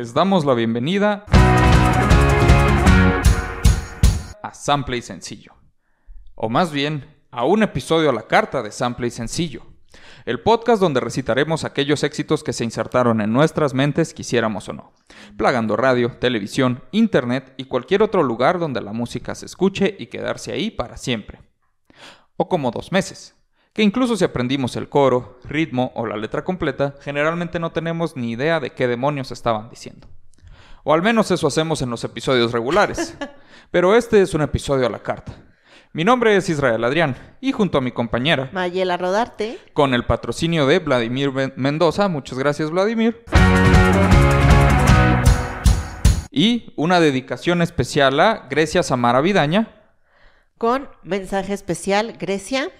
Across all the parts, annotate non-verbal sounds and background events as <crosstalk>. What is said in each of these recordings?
Les damos la bienvenida a Sample y Sencillo. O más bien, a un episodio a la carta de Sample y Sencillo. El podcast donde recitaremos aquellos éxitos que se insertaron en nuestras mentes, quisiéramos o no. Plagando radio, televisión, internet y cualquier otro lugar donde la música se escuche y quedarse ahí para siempre. O como dos meses que incluso si aprendimos el coro, ritmo o la letra completa, generalmente no tenemos ni idea de qué demonios estaban diciendo. O al menos eso hacemos en los episodios regulares. <laughs> Pero este es un episodio a la carta. Mi nombre es Israel Adrián y junto a mi compañera Mayela Rodarte, con el patrocinio de Vladimir Mendoza, muchas gracias Vladimir, y una dedicación especial a Grecia Samara Vidaña, con mensaje especial Grecia,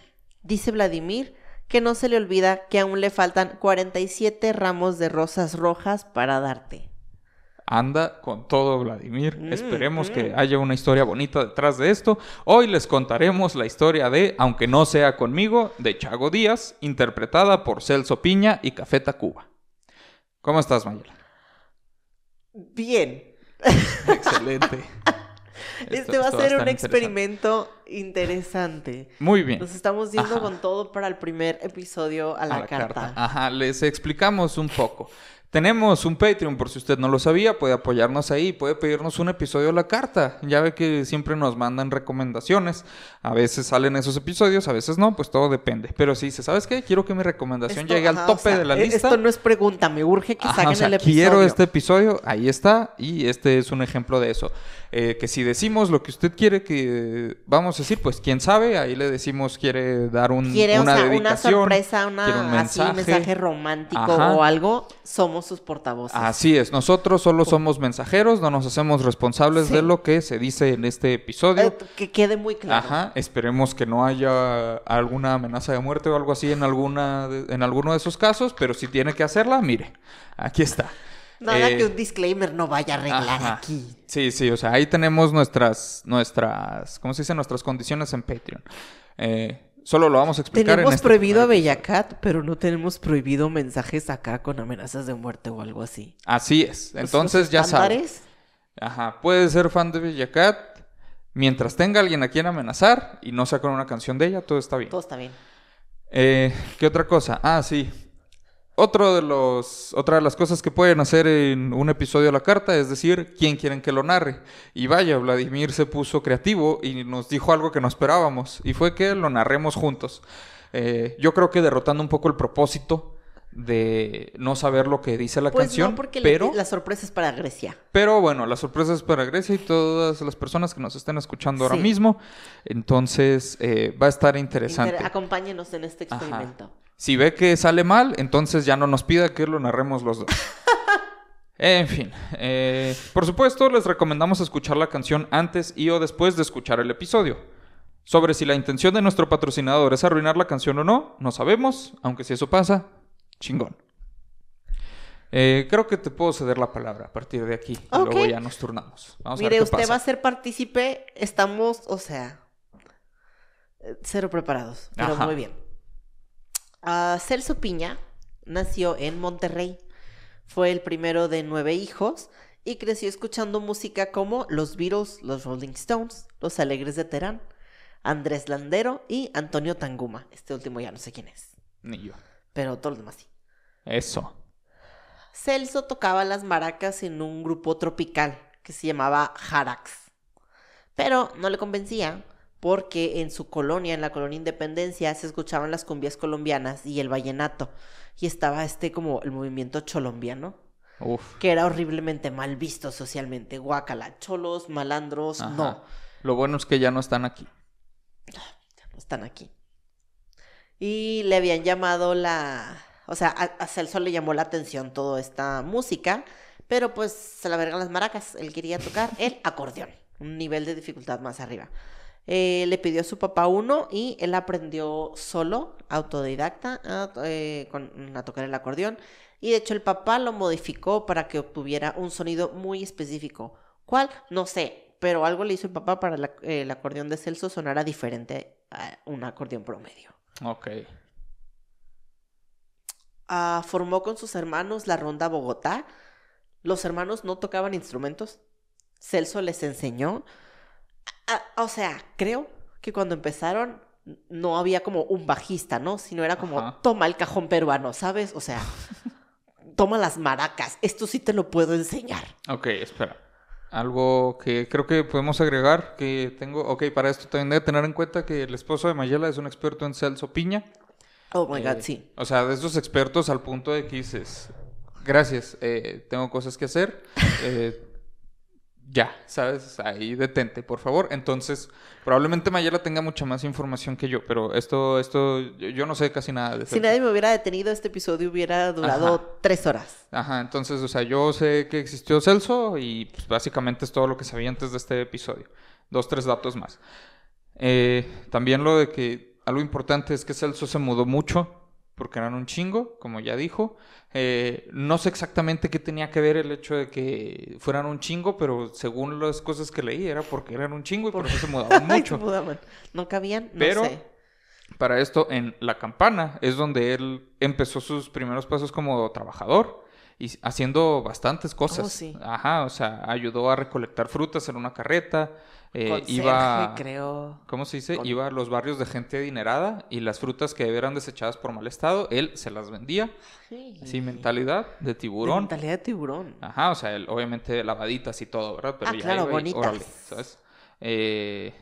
dice Vladimir que no se le olvida que aún le faltan 47 ramos de rosas rojas para darte anda con todo Vladimir. Mm, Esperemos que mm. haya una historia bonita detrás de esto. Hoy les contaremos la historia de Aunque no sea conmigo, de Chago Díaz, interpretada por Celso Piña y Café Tacuba. ¿Cómo estás, Mayela? Bien. Excelente. <laughs> este va a ser un experimento interesante. Muy bien. Nos estamos yendo con todo para el primer episodio a la, carta. Ajá, les explicamos un poco. Tenemos un Patreon, por si usted no lo sabía, puede apoyarnos ahí, puede pedirnos un episodio a la carta. Ya ve que siempre nos mandan recomendaciones. A veces salen esos episodios, a veces no, pues todo depende. Pero si dice, ¿sabes qué? Quiero que mi recomendación llegue al tope de la e-, lista. Esto no es pregunta, me urge que saquen el episodio. Quiero este episodio, ahí está, y este es un ejemplo de eso. Eh, que si decimos lo que usted quiere que vamos a decir, pues quién sabe, ahí le decimos quiere dar un, ¿Quiere, una una sorpresa, un mensaje, romántico o algo, somos sus portavoces. Así es, nosotros solo somos mensajeros, no nos hacemos responsables de lo que se dice en este episodio. Eh, que quede muy claro. Ajá, esperemos que no haya alguna amenaza de muerte o algo así en alguna en alguno de esos casos, pero si tiene que hacerla, mire, aquí está. Nada que eh, un disclaimer no vaya a arreglar aquí. Sí, sí, o sea, ahí tenemos nuestras, nuestras, ¿cómo se dice? Nuestras condiciones en Patreon. Eh, solo lo vamos a explicar tenemos en este prohibido a Bellacat, pero no tenemos prohibido mensajes acá con amenazas de muerte o algo así. Así es. Entonces ya sabes. Ajá, puede ser fan de Bellacat mientras tenga alguien a quien amenazar y no sea con una canción de ella, todo está bien. Todo está bien. Eh, ¿Qué otra cosa? Ah, sí. Otro de los, otra de las cosas que pueden hacer en un episodio a la carta es decir quién quieren que lo narre. Y vaya, Vladimir se puso creativo y nos dijo algo que no esperábamos, y fue que lo narremos juntos. Eh, yo creo que derrotando un poco el propósito de no saber lo que dice la pues canción. No, porque pero, la sorpresa es para Grecia. Pero bueno, la sorpresa es para Grecia y todas las personas que nos estén escuchando ahora mismo. Entonces eh, va a estar interesante. acompáñenos en este experimento. Si ve que sale mal, entonces ya no nos pida que lo narremos los dos. <laughs> en fin, eh, por supuesto les recomendamos escuchar la canción antes y o después de escuchar el episodio. Sobre si la intención de nuestro patrocinador es arruinar la canción o no, no sabemos, aunque si eso pasa, chingón. Eh, creo que te puedo ceder la palabra a partir de aquí. Y luego ya nos turnamos. Mire, usted va a ser partícipe. Estamos, o sea, cero preparados. Pero muy bien. Uh, Celso Piña nació en Monterrey. Fue el primero de nueve hijos y creció escuchando música como los Beatles, los Rolling Stones, los Alegres de Terán, Andrés Landero y Antonio Tanguma. Este último ya no sé quién es. Ni yo. Pero todos los demás sí. Eso. Celso tocaba las maracas en un grupo tropical que se llamaba Jarax. Pero no le convencía porque en su colonia, en la colonia Independencia, se escuchaban las cumbias colombianas y el vallenato. Y estaba este como el movimiento cholombiano. Que era horriblemente mal visto socialmente. Guacala, cholos, malandros, no. Lo bueno es que ya no están aquí. Ya no están aquí. Y le habían llamado la... O sea, a, Celso le llamó la atención toda esta música, pero pues se la vergan las maracas. Él quería tocar el acordeón, un nivel de dificultad más arriba. Eh, le pidió a su papá uno y él aprendió solo, autodidacta, a, eh, a tocar el acordeón. Y de hecho el papá lo modificó para que obtuviera un sonido muy específico. ¿Cuál? No sé, pero algo le hizo el papá para el acordeón de Celso sonara diferente a un acordeón promedio. Ok. Ah, formó con sus hermanos la Ronda Bogotá, Los hermanos no tocaban instrumentos. Celso les enseñó. A- o sea, creo que cuando empezaron no había como un bajista, ¿no? Sino era como, Ajá. toma el cajón peruano, ¿sabes? O sea, <laughs> toma las maracas. Esto sí te lo puedo enseñar. Ok, espera. Algo que creo que podemos agregar, que tengo, ok, para esto también debe tener en cuenta que el esposo de Mayela es un experto en Celso Piña. Oh my God, Eh, sí. O sea, de esos expertos al punto de que dices, gracias, eh, tengo cosas que hacer. <laughs> eh, ya, ¿sabes? Ahí detente, por favor. Entonces, probablemente Mayela tenga mucha más información que yo, pero esto, esto, yo, yo no sé casi nada de Si nadie me hubiera detenido, este episodio hubiera durado Ajá. tres horas. Ajá, entonces, o sea, yo sé que existió Celso y pues, básicamente es todo lo que sabía antes de este episodio. Dos, tres datos más. Eh, también lo de que algo importante es que Celso se mudó mucho porque eran un chingo, como ya dijo. Eh, no sé exactamente qué tenía que ver el hecho de que fueran un chingo, pero según las cosas que leí era porque eran un chingo y por eso se <laughs> mudaban mucho. se mudaban. ¿No cabían? No Pero- sé. Para esto, en La Campana es donde él empezó sus primeros pasos como trabajador y haciendo bastantes cosas. Oh, sí. Ajá, o sea, ayudó a recolectar frutas en una carreta, eh, Conserje, iba, creo. ¿cómo se dice? Con- Iba a los barrios de gente adinerada y las frutas que eran desechadas por mal estado, él se las vendía. Sí. Mentalidad de tiburón. Mentalidad de tiburón. Ajá, o sea, él, obviamente lavaditas y todo, ¿verdad? Pero Ah, ya claro, iba bonitas. órale, ¿sabes? Eh,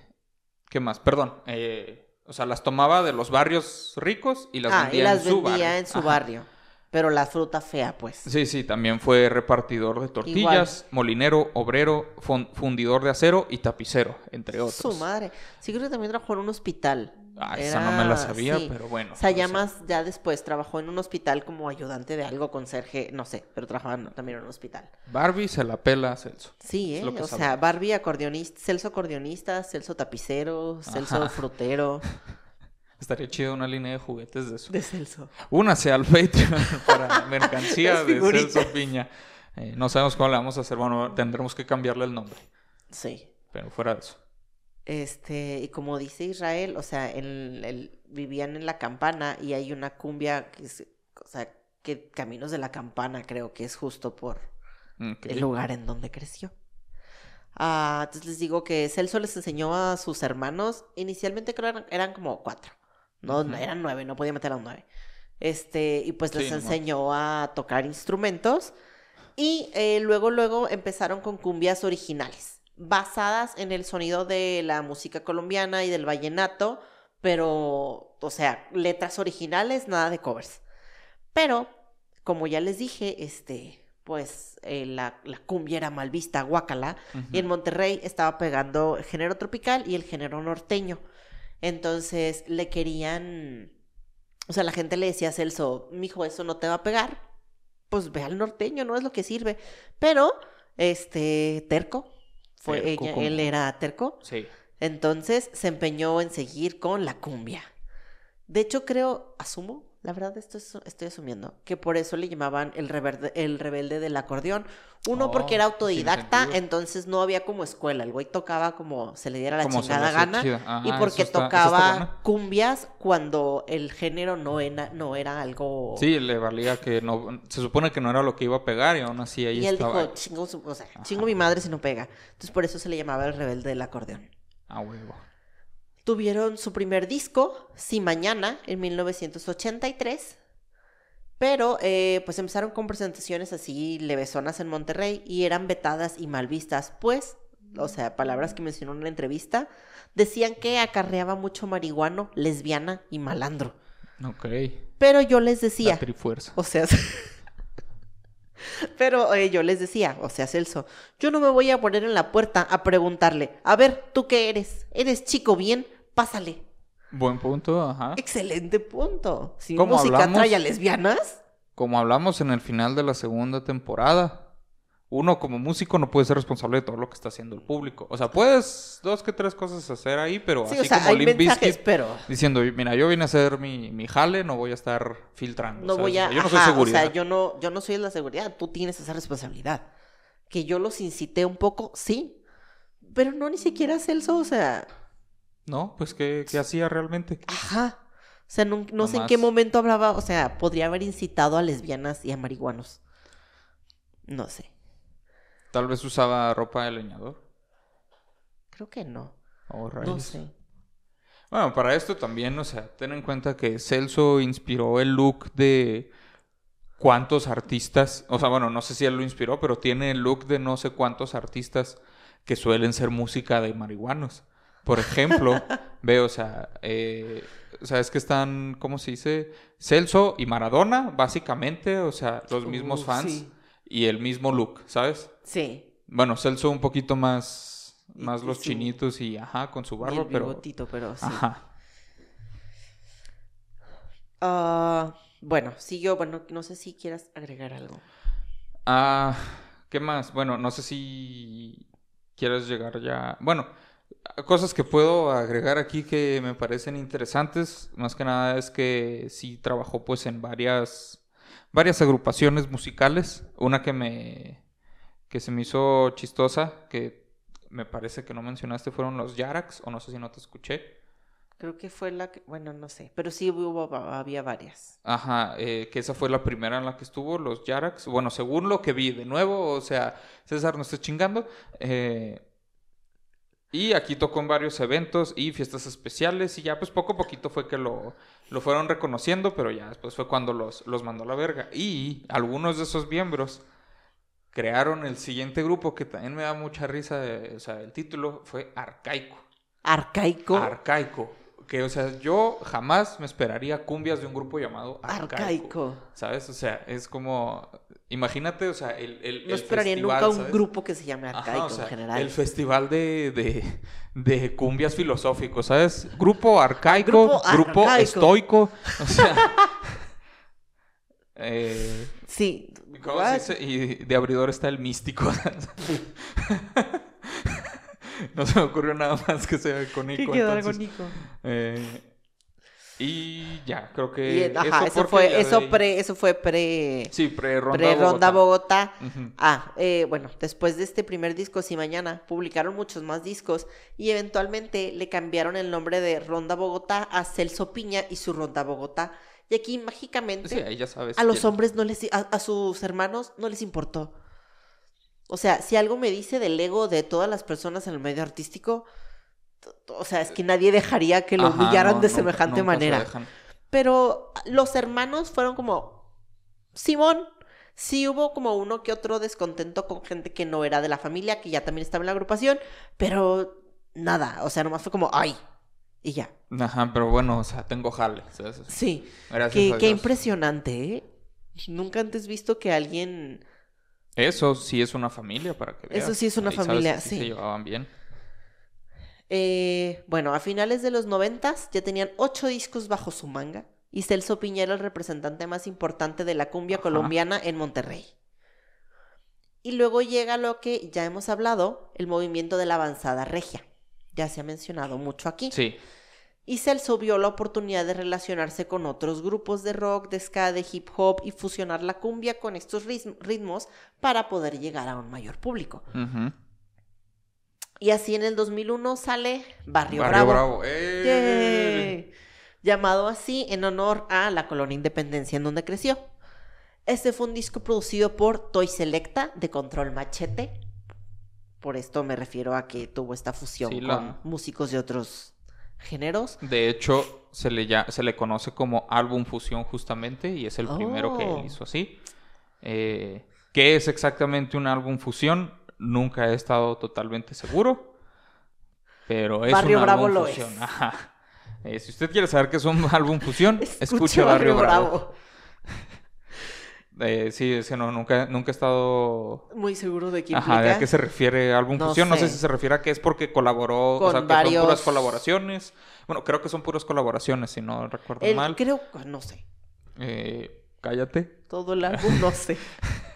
¿Qué más? Perdón. eh, o sea, las tomaba de los barrios ricos y las ah, vendía y las en su vendía barrio. en su Ajá. barrio. Pero la fruta fea, pues. Sí, sí, también fue repartidor de tortillas, molinero, obrero, fun- fundidor de acero y tapicero, entre otros. Su madre. Sí, creo que también trabajó en un hospital. Ah, esa no me la sabía, sí. pero bueno. O sea, ya o sea, más, ya después trabajó en un hospital como ayudante de algo, conserje, no sé, pero trabajaba también en un hospital. Barbie se la pela a Celso. Sí, ¿eh? O sea. Barbie acordeonista, Celso acordeonista, Celso tapicero, Celso Ajá. frutero. <laughs> Estaría chido una línea de juguetes de eso. De Celso. Únase al Patreon <laughs> para mercancía de. Celso Piña. Eh, no sabemos cómo le vamos a hacer. Bueno, tendremos que cambiarle el nombre. Sí. Pero fuera de eso. Este, y como dice Israel, o sea, en el- vivían en la campana y hay una cumbia que es, o sea, que Caminos de la Campana creo que es justo por el lugar en donde creció. Ah, entonces les digo que Celso les enseñó a sus hermanos, inicialmente creo eran, eran como cuatro, no, Ujú. eran nueve, no podía meter a un nueve. Este, y pues Sí, les no enseñó a tocar instrumentos y eh, luego, luego empezaron con cumbias originales, basadas en el sonido de la música colombiana y del vallenato, pero, o sea, letras originales, nada de covers. Pero, como ya les dije, este, pues eh, la, la cumbia era mal vista, guacala, y en Monterrey estaba pegando el género tropical y el género norteño. Entonces le querían, o sea, la gente le decía a Celso, mijo, eso no te va a pegar, pues ve al norteño, no es lo que sirve. Pero, este, terco, fue Terco ella- él era terco, Sí. entonces se empeñó en seguir con la cumbia. De hecho, creo, asumo, la verdad esto es- estoy asumiendo, que por eso le llamaban el, reverde- el rebelde del acordeón. Uno, Oh, porque era autodidacta, entonces no había como escuela. El güey tocaba como se le diera la Como chingada gana. y porque está- tocaba cumbias cuando el género no era, no era algo... Sí, le valía que no. Se supone que no era lo que iba a pegar y aún así ahí y él estaba. dijo, chingo, o sea, chingo mi madre si no pega. Entonces por eso se le llamaba el rebelde del acordeón. A huevo. Tuvieron su primer disco, Si Mañana, en 1983. Pero eh, pues empezaron con presentaciones así levesonas en Monterrey y eran vetadas y mal vistas, pues, o sea, palabras que mencionó en la entrevista, decían que acarreaba mucho marihuano, lesbiana y malandro. Ok. Pero yo les La decía, trifuerza. o sea, <laughs> pero eh, yo les decía, o sea, Celso, yo no me voy a poner en la puerta a preguntarle, a ver, ¿tú qué eres? ¿Eres chico bien? Pásale. Buen punto, ajá. Excelente punto. Si mi ¿Cómo música hablamos? trae a lesbianas, Como hablamos en el final de la segunda temporada, uno como músico no puede ser responsable de todo lo que está haciendo el público. O sea, puedes dos que tres cosas hacer ahí, pero sí, así o sea, como hay Limp mensajes, Bizkit pero diciendo, mira, yo vine a hacer mi, mi jale, no voy a estar filtrando. no ¿sabes? voy O a, sea, yo no soy ajá, seguridad. o sea, yo no, yo no soy la seguridad, tú tienes esa responsabilidad. Que yo los incité un poco, sí, pero no ni siquiera Celso, o sea, No, pues ¿qué, qué hacía realmente? ajá. O sea, no, no sé en qué momento hablaba, o sea, podría haber incitado a lesbianas y a marihuanos. No sé. Tal vez usaba ropa de leñador. Creo que no. O No sé. Bueno, para esto también, o sea, ten en cuenta que Celso inspiró el look de cuántos artistas, o sea, bueno, no sé si él lo inspiró, pero tiene el look de no sé cuántos artistas que suelen ser música de marihuanos. Por ejemplo, <laughs> veo, o sea, eh, o sea, es que están, ¿cómo se dice? Celso y Maradona, básicamente, o sea, los mismos fans sí. y el mismo look, ¿sabes? Sí. Bueno, Celso un poquito más, Y- más y los chinitos y ajá, con su Y barba, el pero... bigotito, pero sí. Ajá. Ah, bueno, siguió, bueno, no sé si quieras agregar algo. Ah, ¿qué más? Bueno, no sé si quieres llegar ya. Bueno, cosas que puedo agregar aquí que me parecen interesantes, más que nada es que sí trabajó pues en varias varias agrupaciones musicales, una que me que se me hizo chistosa, que me parece que no mencionaste fueron los Yarax o no sé si no te escuché. Creo que fue la que, bueno, no sé, pero sí hubo, había varias. Ajá, eh, que esa fue la primera en la que estuvo, los Yarax. Bueno, según lo que vi, de nuevo, o sea, César no esté chingando. eh, y aquí tocó en varios eventos y fiestas especiales y ya pues poco a poquito fue que lo, lo fueron reconociendo, pero ya después fue cuando los, los mandó a la verga. Y algunos de esos miembros crearon el siguiente grupo que también me da mucha risa, eh, o sea, el título fue Arcaico. Arcaico. Arcaico. Que, o sea, yo jamás me esperaría cumbias de un grupo llamado Arcaico. Arcaico. ¿Sabes? O sea, es como. Imagínate, o sea, el. el No el esperaría festival, nunca un ¿sabes? grupo que se llame Ajá, arcaico o sea, en general. El festival de, de, de cumbias filosóficos, ¿sabes? Grupo arcaico, Grupo grupo, arcaico. estoico. O sea. <laughs> eh, Sí. ¿Cómo What? se dice? Y de abridor está el místico. <laughs> <laughs> no se me ocurrió nada más que sea ¿Qué icónico. quedó entonces, agónico? eh, y ya, creo que. Y, ajá, eso, fue, eso ahí- pre, eso fue pre, Sí, pre-ronda. pre-ronda Bogotá. Bogotá. Ah, eh, bueno, después de este primer disco, Si Mañana, publicaron muchos más discos y eventualmente le cambiaron el nombre de Ronda Bogotá a Celso Piña y su Ronda Bogotá. Y aquí mágicamente Sí, ahí ya sabes. a los hombres no les, a, a sus hermanos no les importó. O sea, si algo me dice del ego de todas las personas en el medio artístico, o sea, es que nadie dejaría que lo Ajá, humillaran no, de semejante manera. Pero los hermanos fueron como, Simón, sí hubo como uno que otro descontento con gente que no era de la familia, que ya también estaba en la agrupación, pero nada, o sea, nomás fue como, ay, y ya. Ajá, pero bueno, o sea, tengo jale. ¿sabes? Sí, Gracias qué, a qué impresionante, ¿eh? Nunca antes visto que alguien... Eso sí es una familia, para que veas. Eso sí es una Ahí sabes familia, que sí. Se llevaban bien. Eh, bueno, a finales de los noventas ya tenían ocho discos bajo su manga y Celso Piña era el representante más importante de la cumbia Ajá. colombiana en Monterrey. Y luego llega lo que ya hemos hablado, el movimiento de la avanzada regia. Ya se ha mencionado mucho aquí. Sí. Y Celso vio la oportunidad de relacionarse con otros grupos de rock, de ska, de hip hop y fusionar la cumbia con estos ritm- ritmos para poder llegar a un mayor público. Y así en el 2001 sale Barrio, Barrio Bravo. Bravo. ¡Eh! Llamado así en honor a la colonia Independencia en donde creció. Este fue un disco producido por Toy Selecta de Control Machete. Por esto me refiero a que tuvo esta fusión Sí, con la- músicos de otros géneros. De hecho, se le, ya, se le conoce como álbum fusión justamente y es el primero que Oh. él hizo así. Eh, ¿Qué es exactamente un álbum fusión? Nunca he estado totalmente seguro. Pero es Barrio un Bravo álbum lo fusión. es. Ajá. <laughs> Eh, si usted quiere saber qué es un álbum fusión, <laughs> escuche, Escuche Barrio, Bravo. Eh, sí, es que no, nunca, nunca he estado... Muy seguro de que Ajá, ¿de implica. a qué se refiere álbum No fusión? No sé si se refiere a que es porque colaboró, o Con sea, que son puras colaboraciones. Bueno, creo que son puras colaboraciones, si no recuerdo El- mal. creo, no sé. Eh, cállate. Todo el álbum, no sé. <laughs>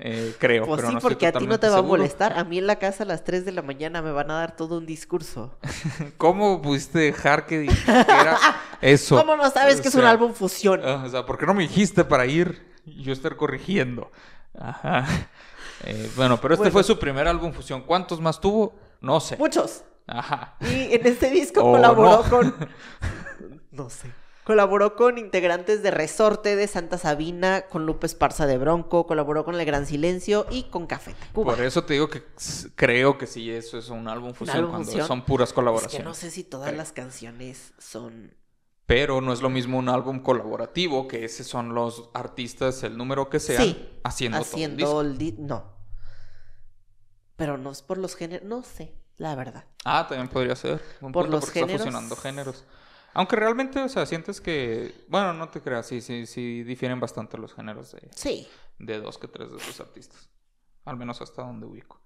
Eh, creo, Pues pero sí, no porque a ti no te va a molestar. A mí en la casa a las 3 de la mañana me van a dar todo un discurso. <laughs> ¿Cómo pudiste dejar que dijera <laughs> eso? ¿Cómo no sabes O que es un álbum fusión? ah, o sea, ¿por qué no me dijiste para ir y yo estar corrigiendo? Ajá. Eh, bueno, pero este Bueno. fue su primer álbum fusión. ¿Cuántos más tuvo? No sé. Muchos. Ajá. Y en este disco <laughs> colaboró no. con. <laughs> No sé. Colaboró con integrantes de Resorte, de Santa Sabina, con Lupe Esparza de Bronco, colaboró con El Gran Silencio y con Café Tacuba. Por eso te digo que creo que sí, eso es un álbum fusión álbum cuando son puras Es colaboraciones. que no sé si todas las canciones son... Pero no es lo mismo un álbum colaborativo, que ese son los artistas, el número que sea, sí, haciendo, haciendo todo el disco. No. Pero no es por los géneros, no sé, la verdad. Ah, también podría ser. Un Por punto, los géneros. Está fusionando géneros. Aunque realmente, o sea, sientes que... Bueno, no te creas, sí, sí, sí difieren bastante los géneros de, Sí. de dos que tres de esos artistas. Al menos hasta donde ubico.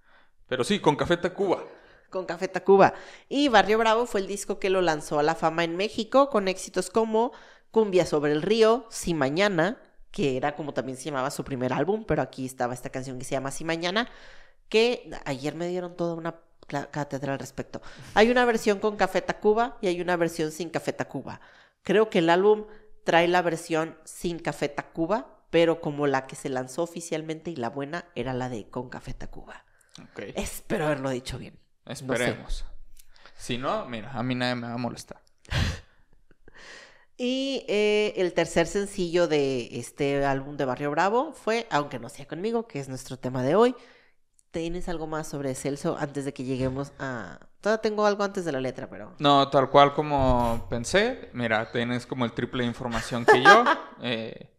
Pero sí, con Café Tacuba. Con Café Tacuba. Y Barrio Bravo fue el disco que lo lanzó a la fama en México con éxitos como Cumbia sobre el río, Si Mañana, que era como también se llamaba su primer álbum, pero aquí estaba esta canción que se llama Si Mañana, que ayer me dieron toda una cátedra al respecto. Hay una versión con Café Tacuba y hay una versión sin Café Tacuba. Creo que el álbum trae la versión sin Café Tacuba, pero como la que se lanzó oficialmente y la buena era la de con Café Tacuba. Espero haberlo dicho bien. Esperemos. Si no, mira, a mí nadie me va a molestar. <laughs> Y eh, el tercer sencillo de este álbum de Barrio Bravo fue Aunque no sea conmigo, que es nuestro tema de hoy. ¿Tienes algo más sobre Celso antes de que lleguemos a... Todavía tengo algo antes de la letra, pero... No, tal cual como pensé. Mira, tienes como el triple de información que yo. <laughs> Eh,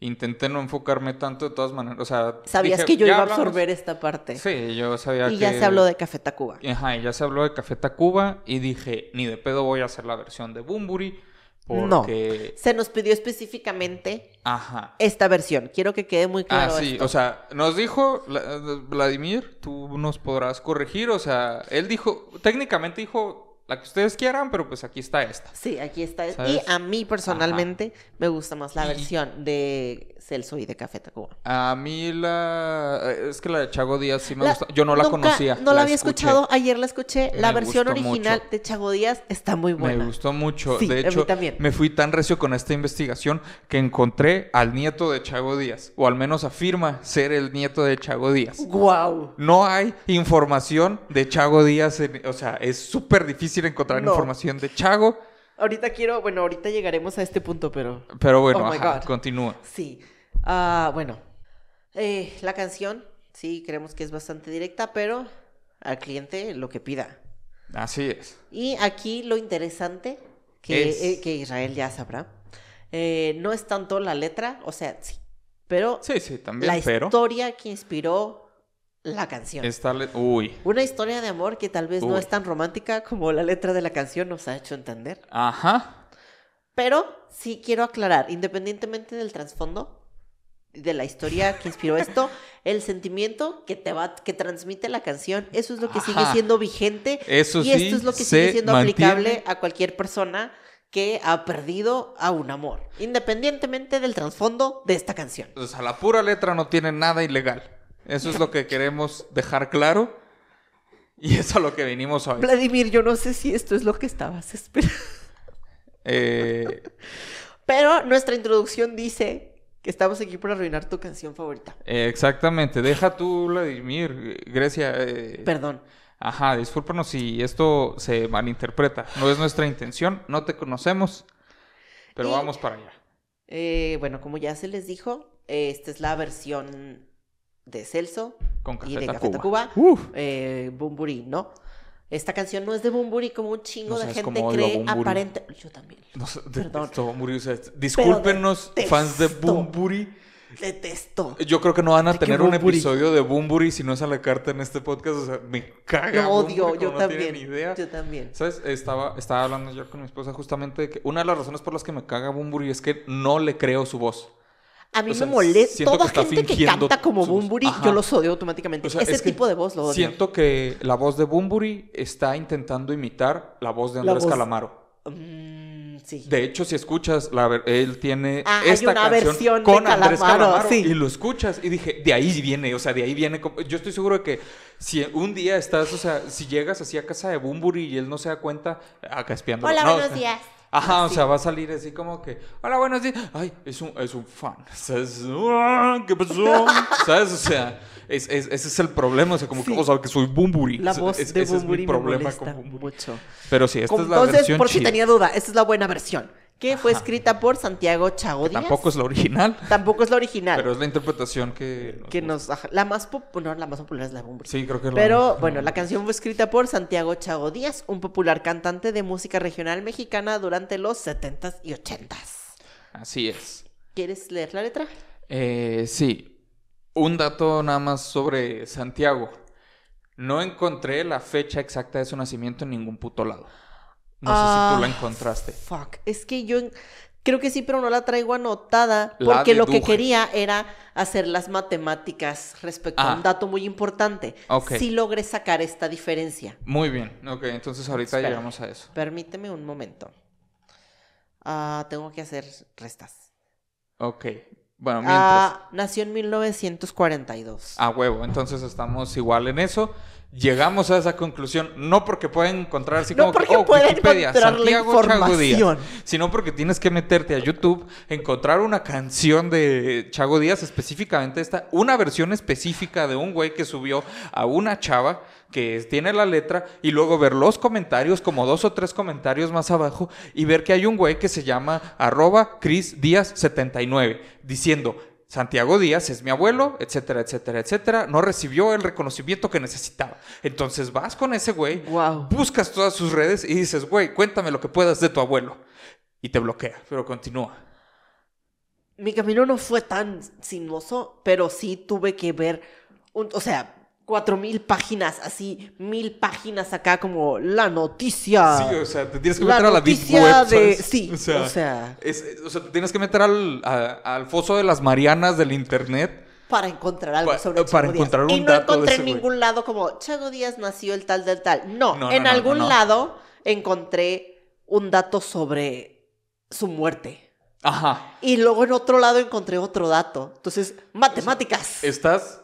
intenté no enfocarme tanto de todas maneras. O sea, Sabías dije, que yo iba a absorber esta parte. Sí, yo sabía y que... ya se habló de Café Tacuba. Ajá, y ya se habló de Café Tacuba y dije, ni de pedo voy a hacer la versión de Bumburi No. porque... Se nos pidió específicamente Ajá. esta versión. Quiero que quede muy Ah, claro sí, esto. o sea, nos dijo la- Vladimir, tú nos podrás corregir, o sea, él dijo, técnicamente dijo la que ustedes quieran, pero pues aquí está esta. Sí, aquí está. ¿Sabes? Y a mí personalmente me gusta más la Y- versión de Celso y de Café Tacuba. A mí la... Es que la de Chago Díaz sí me La- gusta. Yo no la conocía. No la, había escuché. escuchado, ayer la escuché. La Me versión original mucho. de Chago Díaz está muy buena. Me gustó mucho. Sí, de a mí hecho, también. me fui tan recio con esta investigación que encontré al nieto de Chago Díaz. O al menos afirma ser el nieto de Chago Díaz. ¡Guau! No hay información de Chago Díaz. en- o sea, es súper difícil encontrar No. información de Chago. Ahorita quiero, bueno, ahorita llegaremos a este punto, pero Pero bueno, Oh ajá, continúa. sí. Ah, bueno, Eh, la canción, sí, creemos que es bastante directa, pero al cliente lo que pida. Así es. Y aquí lo interesante, que, Es- eh, que Israel ya sabrá, eh, no es tanto la letra, o sea, sí, pero Sí, sí, también, la pero... historia que inspiró la canción. Esta le- Uy. Una historia de amor que tal vez no es tan romántica como la letra de la canción nos ha hecho entender. Ajá. Pero sí quiero aclarar, independientemente del trasfondo de la historia que inspiró esto, <laughs> el sentimiento que te va, que transmite la canción, eso es lo que sigue siendo vigente Eso y sí, esto es lo que sigue siendo mantiene. aplicable a cualquier persona que ha perdido a un amor, independientemente del trasfondo de esta canción. O sea, la pura letra no tiene nada ilegal. Eso es lo que queremos dejar claro. Y <laughs> eso es a lo que venimos hoy. Vladimir, yo no sé si esto es lo que estabas esperando. Eh, Pero nuestra introducción dice que estamos aquí para arruinar tu canción favorita. eh, exactamente. Deja tú, Vladimir, Grecia. eh, Perdón. Ajá, discúlpanos si esto se malinterpreta. No es nuestra intención, no te conocemos. Pero Y- vamos para allá. Bueno, como ya se les dijo, esta es la versión de Celso Con y de Café Tacuba. Eh, Bumburi, ¿no? Esta canción no es de Bumburi como un chingo No de gente cree aparente. Yo también. No sé, Perdón. o sea, discúlpenos, fans de. Bumburi. Detesto. Yo creo que no van a tener un episodio de Bumburi si no es a la carta en este podcast. O sea, me caga. Lo odio, Bunbury, yo no también. ni idea. Yo también. ¿Sabes? Estaba, estaba hablando yo con mi esposa justamente de que una de las razones por las que me caga Bumburi es que no le creo su voz. A mí o sea, me molesta. siento Toda que está gente que fingiendo canta como. Bumburi, yo los odio automáticamente. O sea, Ese es tipo de voz lo odio. Siento que la voz de Bumburi está intentando imitar la voz de Andrés voz- Calamaro. Mm, sí. De hecho, si escuchas, la ver- él tiene Ah, hay esta una canción versión de con Andrés Calamaro, sí. y lo escuchas y dije, de ahí viene, o sea, de ahí viene. Yo estoy seguro de que si un día estás, o sea, si llegas así a casa de Bumburi y él no se da cuenta, acá espiándolo. Hola, No, buenos o sea, días. Ajá, o sea, va a salir así como que, hola, buenos días. Ay, es un, es un fan. ¿Sabes? "Ah, ¿Qué pasó? <laughs> ¿Sabes? O sea, es- es- ese es el problema. O sea, como que, o sea, que soy Bumburi. La voz es- de es mi Bumburi me problema molesta con Bumburi. mucho. Pero sí, esta es la Entonces, versión por si chida. tenía duda, esta es la buena versión. Que fue Ajá. escrita por Santiago Chago Díaz. Tampoco es la original, Tampoco es la original. pero es la interpretación que... que nos, la más popular, no, la más popular es la Bumburi. Sí, creo que es la- Pero bueno, la canción fue escrita por Santiago Chago Díaz, un popular cantante de música regional mexicana durante los 70s y 80s. Así es. ¿Quieres leer la letra? Eh, sí. Un dato nada más sobre Santiago. No encontré la fecha exacta de su nacimiento en ningún puto lado. No sé si tú la Ah, encontraste. Fuck, es que yo creo que sí, pero no la traigo anotada porque lo que quería era hacer las matemáticas respecto a Ah. un dato muy importante. Ok. Sí logré sacar esta diferencia. Muy bien. Ok, entonces ahorita Espera. llegamos a eso. Permíteme un momento. Ah, tengo que hacer restas. Ok. Bueno, mientras... Nació en 1942. A huevo, entonces estamos igual en eso. Llegamos a esa conclusión, no porque pueden encontrar así No como que, oh, pueden Wikipedia, encontrar Santiago Chago Díaz, sino porque tienes que meterte a YouTube, encontrar una canción de Chago Díaz, específicamente esta, una versión específica de un güey que subió a una chava que tiene la letra y luego ver los comentarios, como dos o tres comentarios más abajo, y ver que hay un güey que se llama arroba Chris Díaz 79, diciendo, Santiago Díaz es mi abuelo, etcétera, etcétera, etcétera. No recibió el reconocimiento que necesitaba. Entonces vas con ese güey, Wow. buscas todas sus redes y dices, güey, cuéntame lo que puedas de tu abuelo. Y te bloquea, pero continúa. Mi camino no fue tan sinuoso, pero sí tuve que ver, un- o sea, cuatro mil páginas, así, mil páginas acá como la noticia. Sí, o sea, te tienes que la meter a la deep web, de... Sí, o sea, es- o sea, te tienes que meter al, a- al foso de las Marianas del internet. para encontrar algo Pa- sobre para Chago Díaz. encontrar un Y no dato encontré en ningún lado como Chago Díaz nació el tal del tal. No, en no, algún no. lado encontré un dato sobre su muerte. Ajá. Y luego en otro lado encontré otro dato. Entonces, matemáticas. Estás.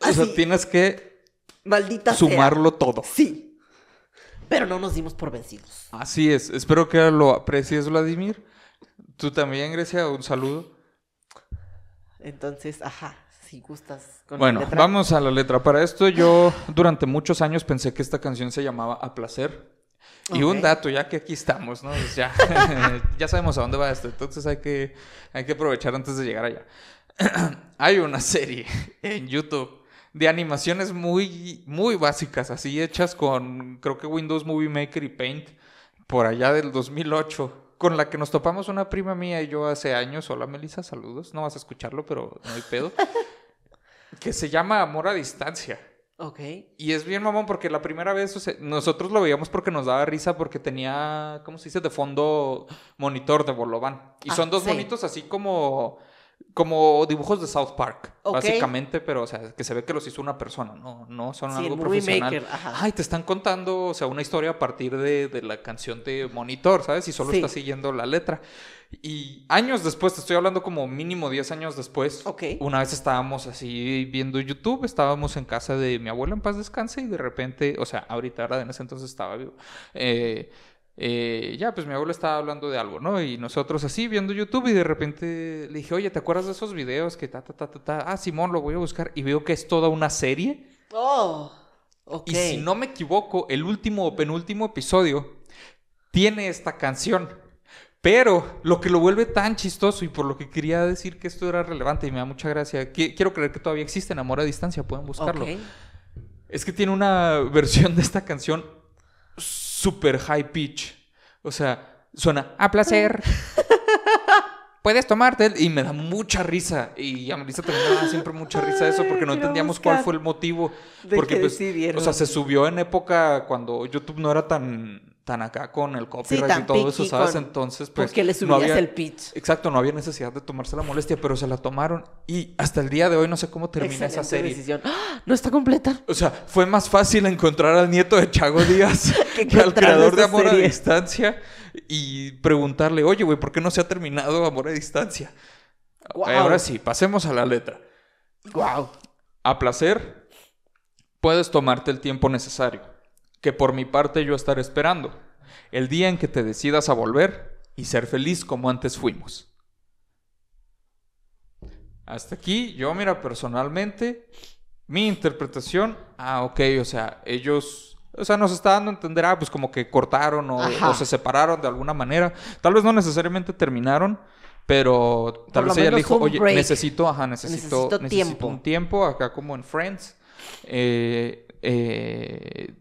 O sea, tienes que Maldita sea. sumarlo todo. Sí. Pero no nos dimos por vencidos. Así es. Espero que lo aprecies, Vladimir. Tú también, Grecia, un saludo. Entonces, ajá, si gustas con la Bueno, letra. vamos a la letra. Para esto yo durante muchos años pensé que esta canción se llamaba A Placer. Y un dato, ya que aquí estamos, ¿no? Pues ya, <laughs> ya sabemos a dónde va esto, entonces hay que, hay que aprovechar antes de llegar allá. <clears throat> hay una serie en YouTube de animaciones muy, muy básicas, así hechas con, creo que Windows Movie Maker y Paint, por allá del 2008, con la que nos topamos una prima mía y yo hace años. Hola Melissa, saludos. No vas a escucharlo, pero no hay pedo. <laughs> que se llama Amor a Distancia. Ok. Y es bien mamón porque la primera vez o sea, nosotros lo veíamos porque nos daba risa porque tenía, ¿cómo se dice? De fondo monitor de Bolovan. Y Ah, son dos sí. bonitos así como, como dibujos de South Park, básicamente, pero o sea, que se ve que los hizo una persona, no, no son Sí, algo profesional. Maker, ajá. Ay, te están contando, o sea, una historia a partir de, de la canción de Monitor, ¿sabes? Y solo Sí. estás siguiendo la letra. Y años después, te estoy hablando como mínimo 10 años después, una vez estábamos así viendo YouTube, estábamos en casa de mi abuela en paz descanse y de repente, o sea, ahorita, ¿verdad? En ese entonces estaba vivo. Eh, eh, ya, pues mi abuela estaba hablando de algo, ¿no? Y nosotros así viendo YouTube y de repente le dije, oye, ¿te acuerdas de esos videos que ta, ta, ta, ta, ta? Ah, Simón, lo voy a buscar. Y veo que es toda una serie. Oh, ok. Y si no me equivoco, el último o penúltimo episodio tiene esta canción. Pero lo que lo vuelve tan chistoso y por lo que quería decir que esto era relevante y me da mucha gracia, que- quiero creer que todavía existe en Amor a Distancia, pueden buscarlo. Ok. Es que tiene una versión de esta canción super high pitch. O sea, suena a placer. <laughs> Puedes tomarte el-", y me da mucha risa y a Melissa también me da siempre mucha risa eso porque no entendíamos cuál fue el motivo de porque que pues, o sea, se subió en época cuando YouTube no era tan tan acá con el copyright y todo eso, ¿sabes? con- Entonces, pues Porque le no subías había- el pitch. Exacto, no había necesidad de tomarse la molestia, pero se la tomaron y hasta el día de hoy no sé cómo termina esa serie. decisión. ¡Ah! No está completa. O sea, fue más fácil encontrar al nieto de Chago Díaz <laughs> Que que al creador de Amor a. Distancia y preguntarle, oye, güey, ¿por qué no se ha terminado Amor a Distancia? Guau. Ahora sí, pasemos a la letra. Wow. A placer, puedes tomarte el tiempo necesario, que por mi parte yo estaré esperando, el día en que te decidas a volver y ser feliz como antes fuimos. Hasta aquí, yo, mira, personalmente, mi interpretación, ah, ok, o sea, ellos O sea, nos está dando a entender, ah, pues como que cortaron o, se separaron de alguna manera. Tal vez no necesariamente terminaron, pero tal vez ella menos dijo, oye, break. necesito, ajá, necesito, Necesito necesito tiempo". un tiempo, acá como en Friends. Eh, eh,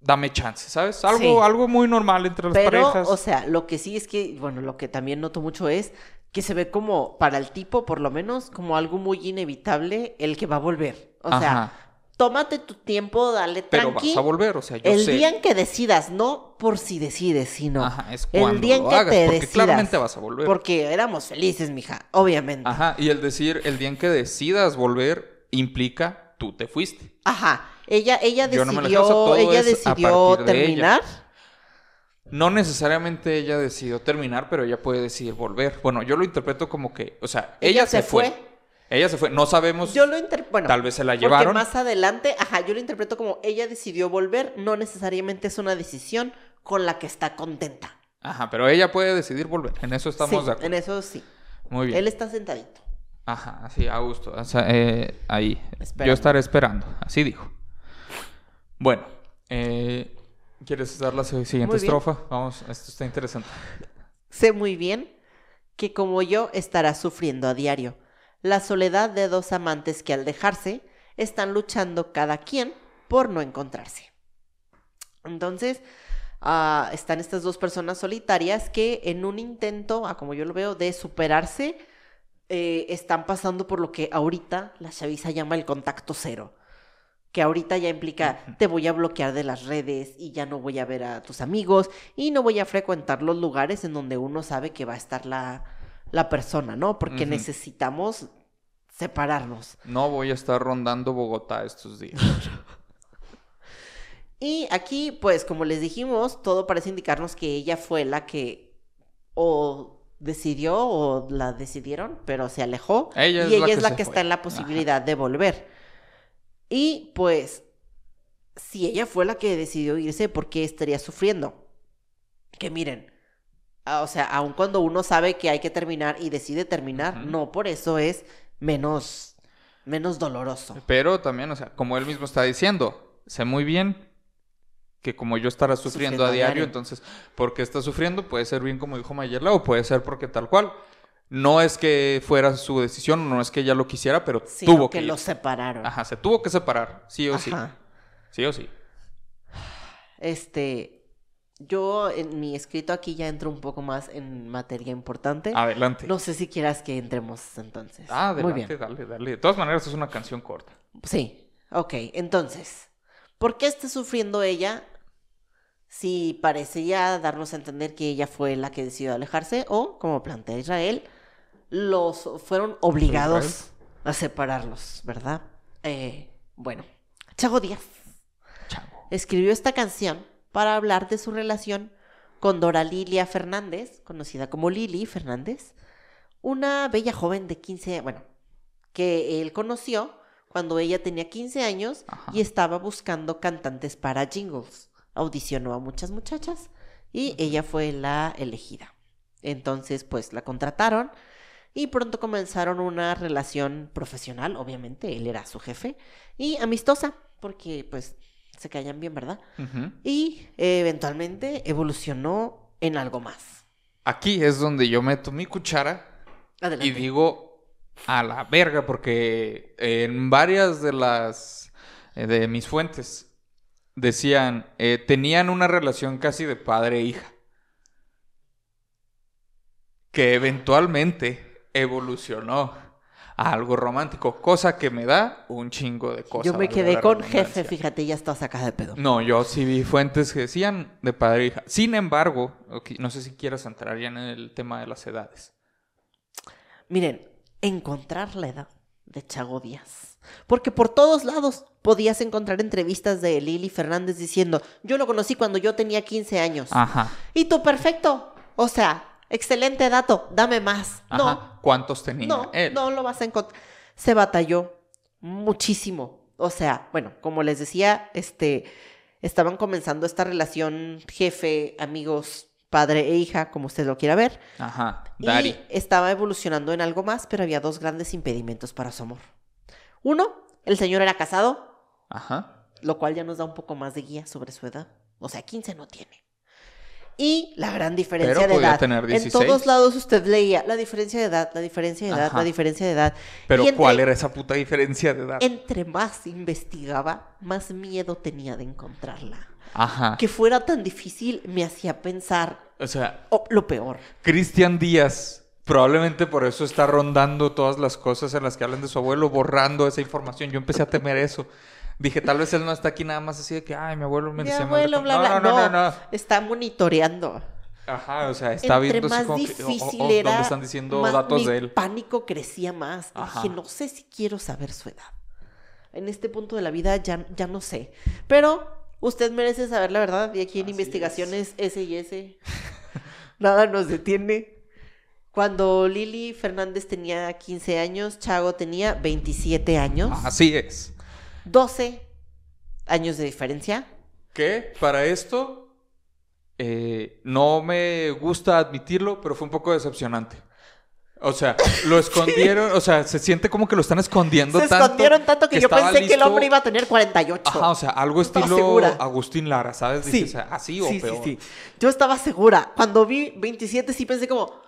dame chance, ¿sabes? Algo, Sí. algo muy normal entre las Pero, parejas. o sea, lo que sí es que, bueno, lo que también noto mucho es que se ve como, para el tipo, por lo menos, como algo muy inevitable el que va a volver. O sea, tómate tu tiempo, dale pero tranqui. vas a volver, o sea, yo el sé. día en que decidas, no por si decides, sino Ajá, es el cuando día en lo que hagas, te porque decidas. claramente vas a volver. Porque éramos felices, mija, obviamente. Ajá, y el decir, el día en que decidas volver implica tú te fuiste. Ajá. Ella, ella no decidió, o sea, ella decidió partir de ella. terminar. No necesariamente ella decidió terminar, pero ella puede decidir volver. Bueno, yo lo interpreto como que, o sea, ella, se, fue. Ella se fue. No sabemos. Yo lo interpreto. Bueno, Tal vez se la porque llevaron. más adelante, ajá, yo lo interpreto como ella decidió volver, no necesariamente es una decisión con la que está contenta. Ajá, pero ella puede decidir volver. En eso estamos Sí, de acuerdo. En eso sí. Muy bien. Él está sentadito. Ajá, así, a gusto. O sea, eh, ahí. Esperando. Yo estaré esperando. Así dijo. Bueno, eh, ¿quieres dar la siguiente estrofa? Vamos, esto está interesante. Sé muy bien que como yo estará sufriendo a diario la soledad de dos amantes que al dejarse están luchando cada quien por no encontrarse. Entonces, ah, están estas dos personas solitarias que en un intento, a como yo lo veo, de superarse, eh, están pasando por lo que ahorita la chaviza llama el contacto cero. Que ahorita ya implica, te voy a bloquear de las redes y ya no voy a ver a tus amigos y no voy a frecuentar los lugares en donde uno sabe que va a estar la, la persona, ¿no? Porque necesitamos separarnos. No voy a estar rondando Bogotá estos días. <laughs> Y aquí, pues, como les dijimos, todo parece indicarnos que ella fue la que o decidió o la decidieron, pero se alejó. Ella es y la ella que es la que está en la posibilidad de volver. Y pues, si ella fue la que decidió irse, ¿por qué estaría sufriendo? Que miren, ah, o sea, aun cuando uno sabe que hay que terminar y decide terminar, no por eso es menos, menos doloroso. Pero también, o sea, como él mismo está diciendo, sé muy bien que como yo estará sufriendo, Sufriendo a diario, diario. entonces, ¿por qué está sufriendo? Puede ser bien como dijo Mayerla o puede ser porque tal cual. No es que fuera su decisión, no es que ella lo quisiera, pero tuvo que, que los separaron. Ajá, se tuvo que separar, sí o sí. Ajá. Sí o sí. Este, yo en mi escrito aquí ya entro un poco más en materia importante. Adelante. No sé si quieras que entremos entonces. Ah, Muy adelante, bien. dale, dale. De todas maneras, es una canción corta. Sí, ok. Entonces, ¿por qué está sufriendo ella si parecía darnos a entender que ella fue la que decidió alejarse o, como plantea Israel, los fueron obligados a separarlos, ¿verdad? Eh, bueno, Chago Díaz escribió esta canción para hablar de su relación con Dora Lilia Fernández, conocida como Lili Fernández, una bella joven de 15, bueno, que él conoció cuando ella tenía 15 años Ajá. y estaba buscando cantantes para jingles. Audicionó a muchas muchachas y ella fue la elegida. Entonces, pues la contrataron y pronto comenzaron una relación profesional, obviamente, él era su jefe, y amistosa, porque pues se caían bien, ¿verdad? Y eh, eventualmente evolucionó en algo más. Aquí es donde yo meto mi cuchara Adelante. Y digo a la verga, porque en varias de las eh, de mis fuentes decían eh, tenían una relación casi de padre e hija. Que eventualmente evolucionó a algo romántico, cosa que me da un chingo de cosas. Yo me quedé con jefe, fíjate, ya está sacada de pedo. No, yo sí vi fuentes que decían de padre e hija. Sin embargo, no sé si quieras entrar ya en el tema de las edades. Miren, encontrar la edad de Chago Díaz. Porque por todos lados podías encontrar entrevistas de Lili Fernández diciendo, yo lo conocí cuando yo tenía 15 años. Ajá. Y tú, perfecto. O sea, excelente dato, dame más. No. ¿Cuántos tenía no, él? no lo vas a encontrar. Se batalló muchísimo. O sea, bueno, como les decía, este, estaban comenzando esta relación jefe, amigos, padre e hija, como usted lo quiera ver. Ajá. Y estaba evolucionando en algo más, pero había dos grandes impedimentos para su amor. Uno, el señor era casado. Ajá. lo cual ya nos da un poco más de guía sobre su edad. O sea, 15 no tiene. Y la gran diferencia Pero de podía edad. tener En 16. todos lados usted leía la diferencia de edad, la diferencia de edad, Ajá. la diferencia de edad. Pero entre- ¿cuál era esa puta diferencia de edad? Entre más investigaba, más miedo tenía de encontrarla. Ajá. Que fuera tan difícil me hacía pensar O sea, oh, lo peor. Cristian Díaz probablemente por eso está rondando todas las cosas en las que hablan de su abuelo, borrando esa información. Yo empecé a temer eso. Dije, tal vez él no está aquí nada más así de que, ay, mi abuelo me Mi decía... abuelo, bla, bla. No, no, no, no, no. Está monitoreando. Ajá, o sea, está Entre viendo más como que, difícil oh, oh, era, ¿dónde están diciendo más datos mi de él? pánico crecía más. Ajá. dije, no sé si quiero saber su edad. En este punto de la vida ya, ya no sé. Pero usted merece saber la verdad. Y aquí en Así investigaciones S y S, <laughs> nada nos detiene. Cuando Lili Fernández tenía 15 años, Chago tenía 27 años. Así es. 12 años de diferencia. Que para esto eh, no me gusta admitirlo, pero fue un poco decepcionante. O sea, lo <laughs> escondieron, o sea, se siente como que lo están escondiendo Se tanto. escondieron tanto que, yo pensé que el hombre iba a tener 48. Ajá, o sea, algo estilo. Agustín Lara, ¿sabes? Sí. Dices, así o sí, peor. sí, sí. Yo estaba segura. Cuando vi 27 sí pensé como,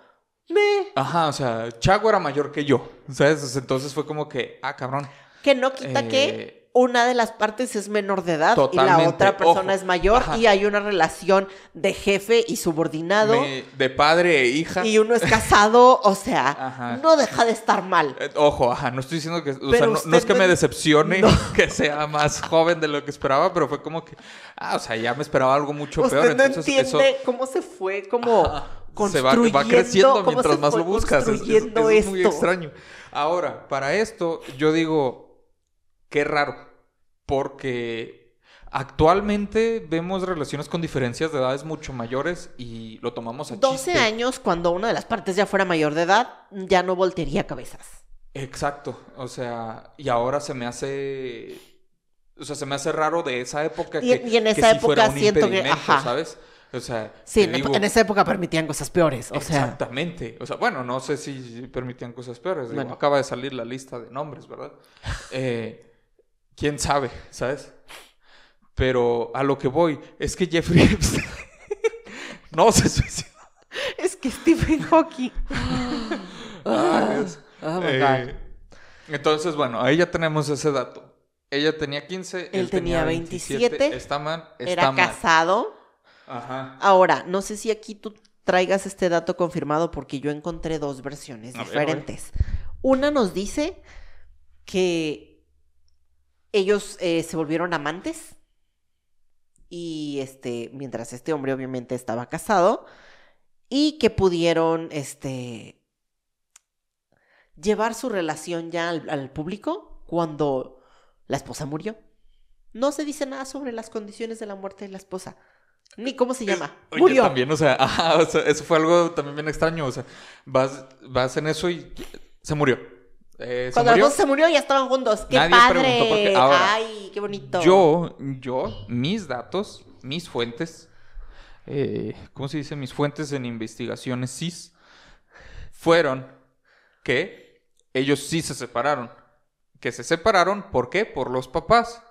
me... Ajá, o sea, Chago era mayor que yo, ¿sabes? Entonces fue como que, ah, cabrón. Que no quita Eh, que una de las partes es menor de edad y la Totalmente, otra persona ojo. es mayor Ajá. y hay una relación de jefe y subordinado me- de padre e hija. y uno es casado, o sea, Ajá. no deja de estar mal. Eh, Ojo, ajá, no estoy diciendo que, o sea, no, es que me decepcione No. <laughs> que sea más joven de lo que esperaba, pero fue como que, ah, o sea, ya me esperaba algo mucho Usted peor. no Entonces, entiende eso cómo se fue como ajá, se va, va creciendo mientras más lo buscas. Es, es- construyendo es muy extraño. Ahora, para esto, yo digo, qué raro, porque actualmente vemos relaciones con diferencias de edades mucho mayores y lo tomamos a 12 chiste. años, cuando una de las partes ya fuera mayor de edad, ya no voltearía cabezas. Exacto, o sea, y ahora se me hace, o sea, se me hace raro de esa época Y- que, y en que esa sí fuera época un siento que- ajá. ¿sabes? O sea, Sí, en, digo, en esa época permitían cosas peores, o sea... exactamente, o sea, bueno, no sé si permitían cosas peores, digo, Bueno. acaba de salir la lista de nombres, ¿verdad? <laughs> Eh, quién sabe, ¿sabes? Pero a lo que voy es que Jeffrey <laughs> Epstein no se suicidó. Es que Stephen Hawking. Ay, Dios. Oh my Eh, entonces, bueno, ahí ya tenemos ese dato. Ella tenía 15, él, Él tenía 27, Está mal, está Era mal. casado. Ajá. Ahora, no sé si aquí tú traigas este dato confirmado porque yo encontré dos versiones diferentes. Una nos dice que ellos eh, se volvieron amantes y este, mientras este hombre obviamente estaba casado y que pudieron este llevar su relación ya al, al público cuando la esposa murió. No se dice nada sobre las condiciones de la muerte de la esposa. Ni cómo se llama. Oye, Murió. también, o sea, <laughs> ajá, o sea, eso fue algo también bien extraño. O sea, vas, vas en eso y se murió. Eh, Cuando la murió. esposa se murió ya estaban juntos. ¡Qué Nadie padre! Ahora, ¡Ay, qué bonito! Yo, yo, mis datos, mis fuentes, eh, ¿cómo se dice? Mis fuentes en investigaciones CIS fueron que ellos sí se separaron. Que se separaron, ¿por qué? Por los papás.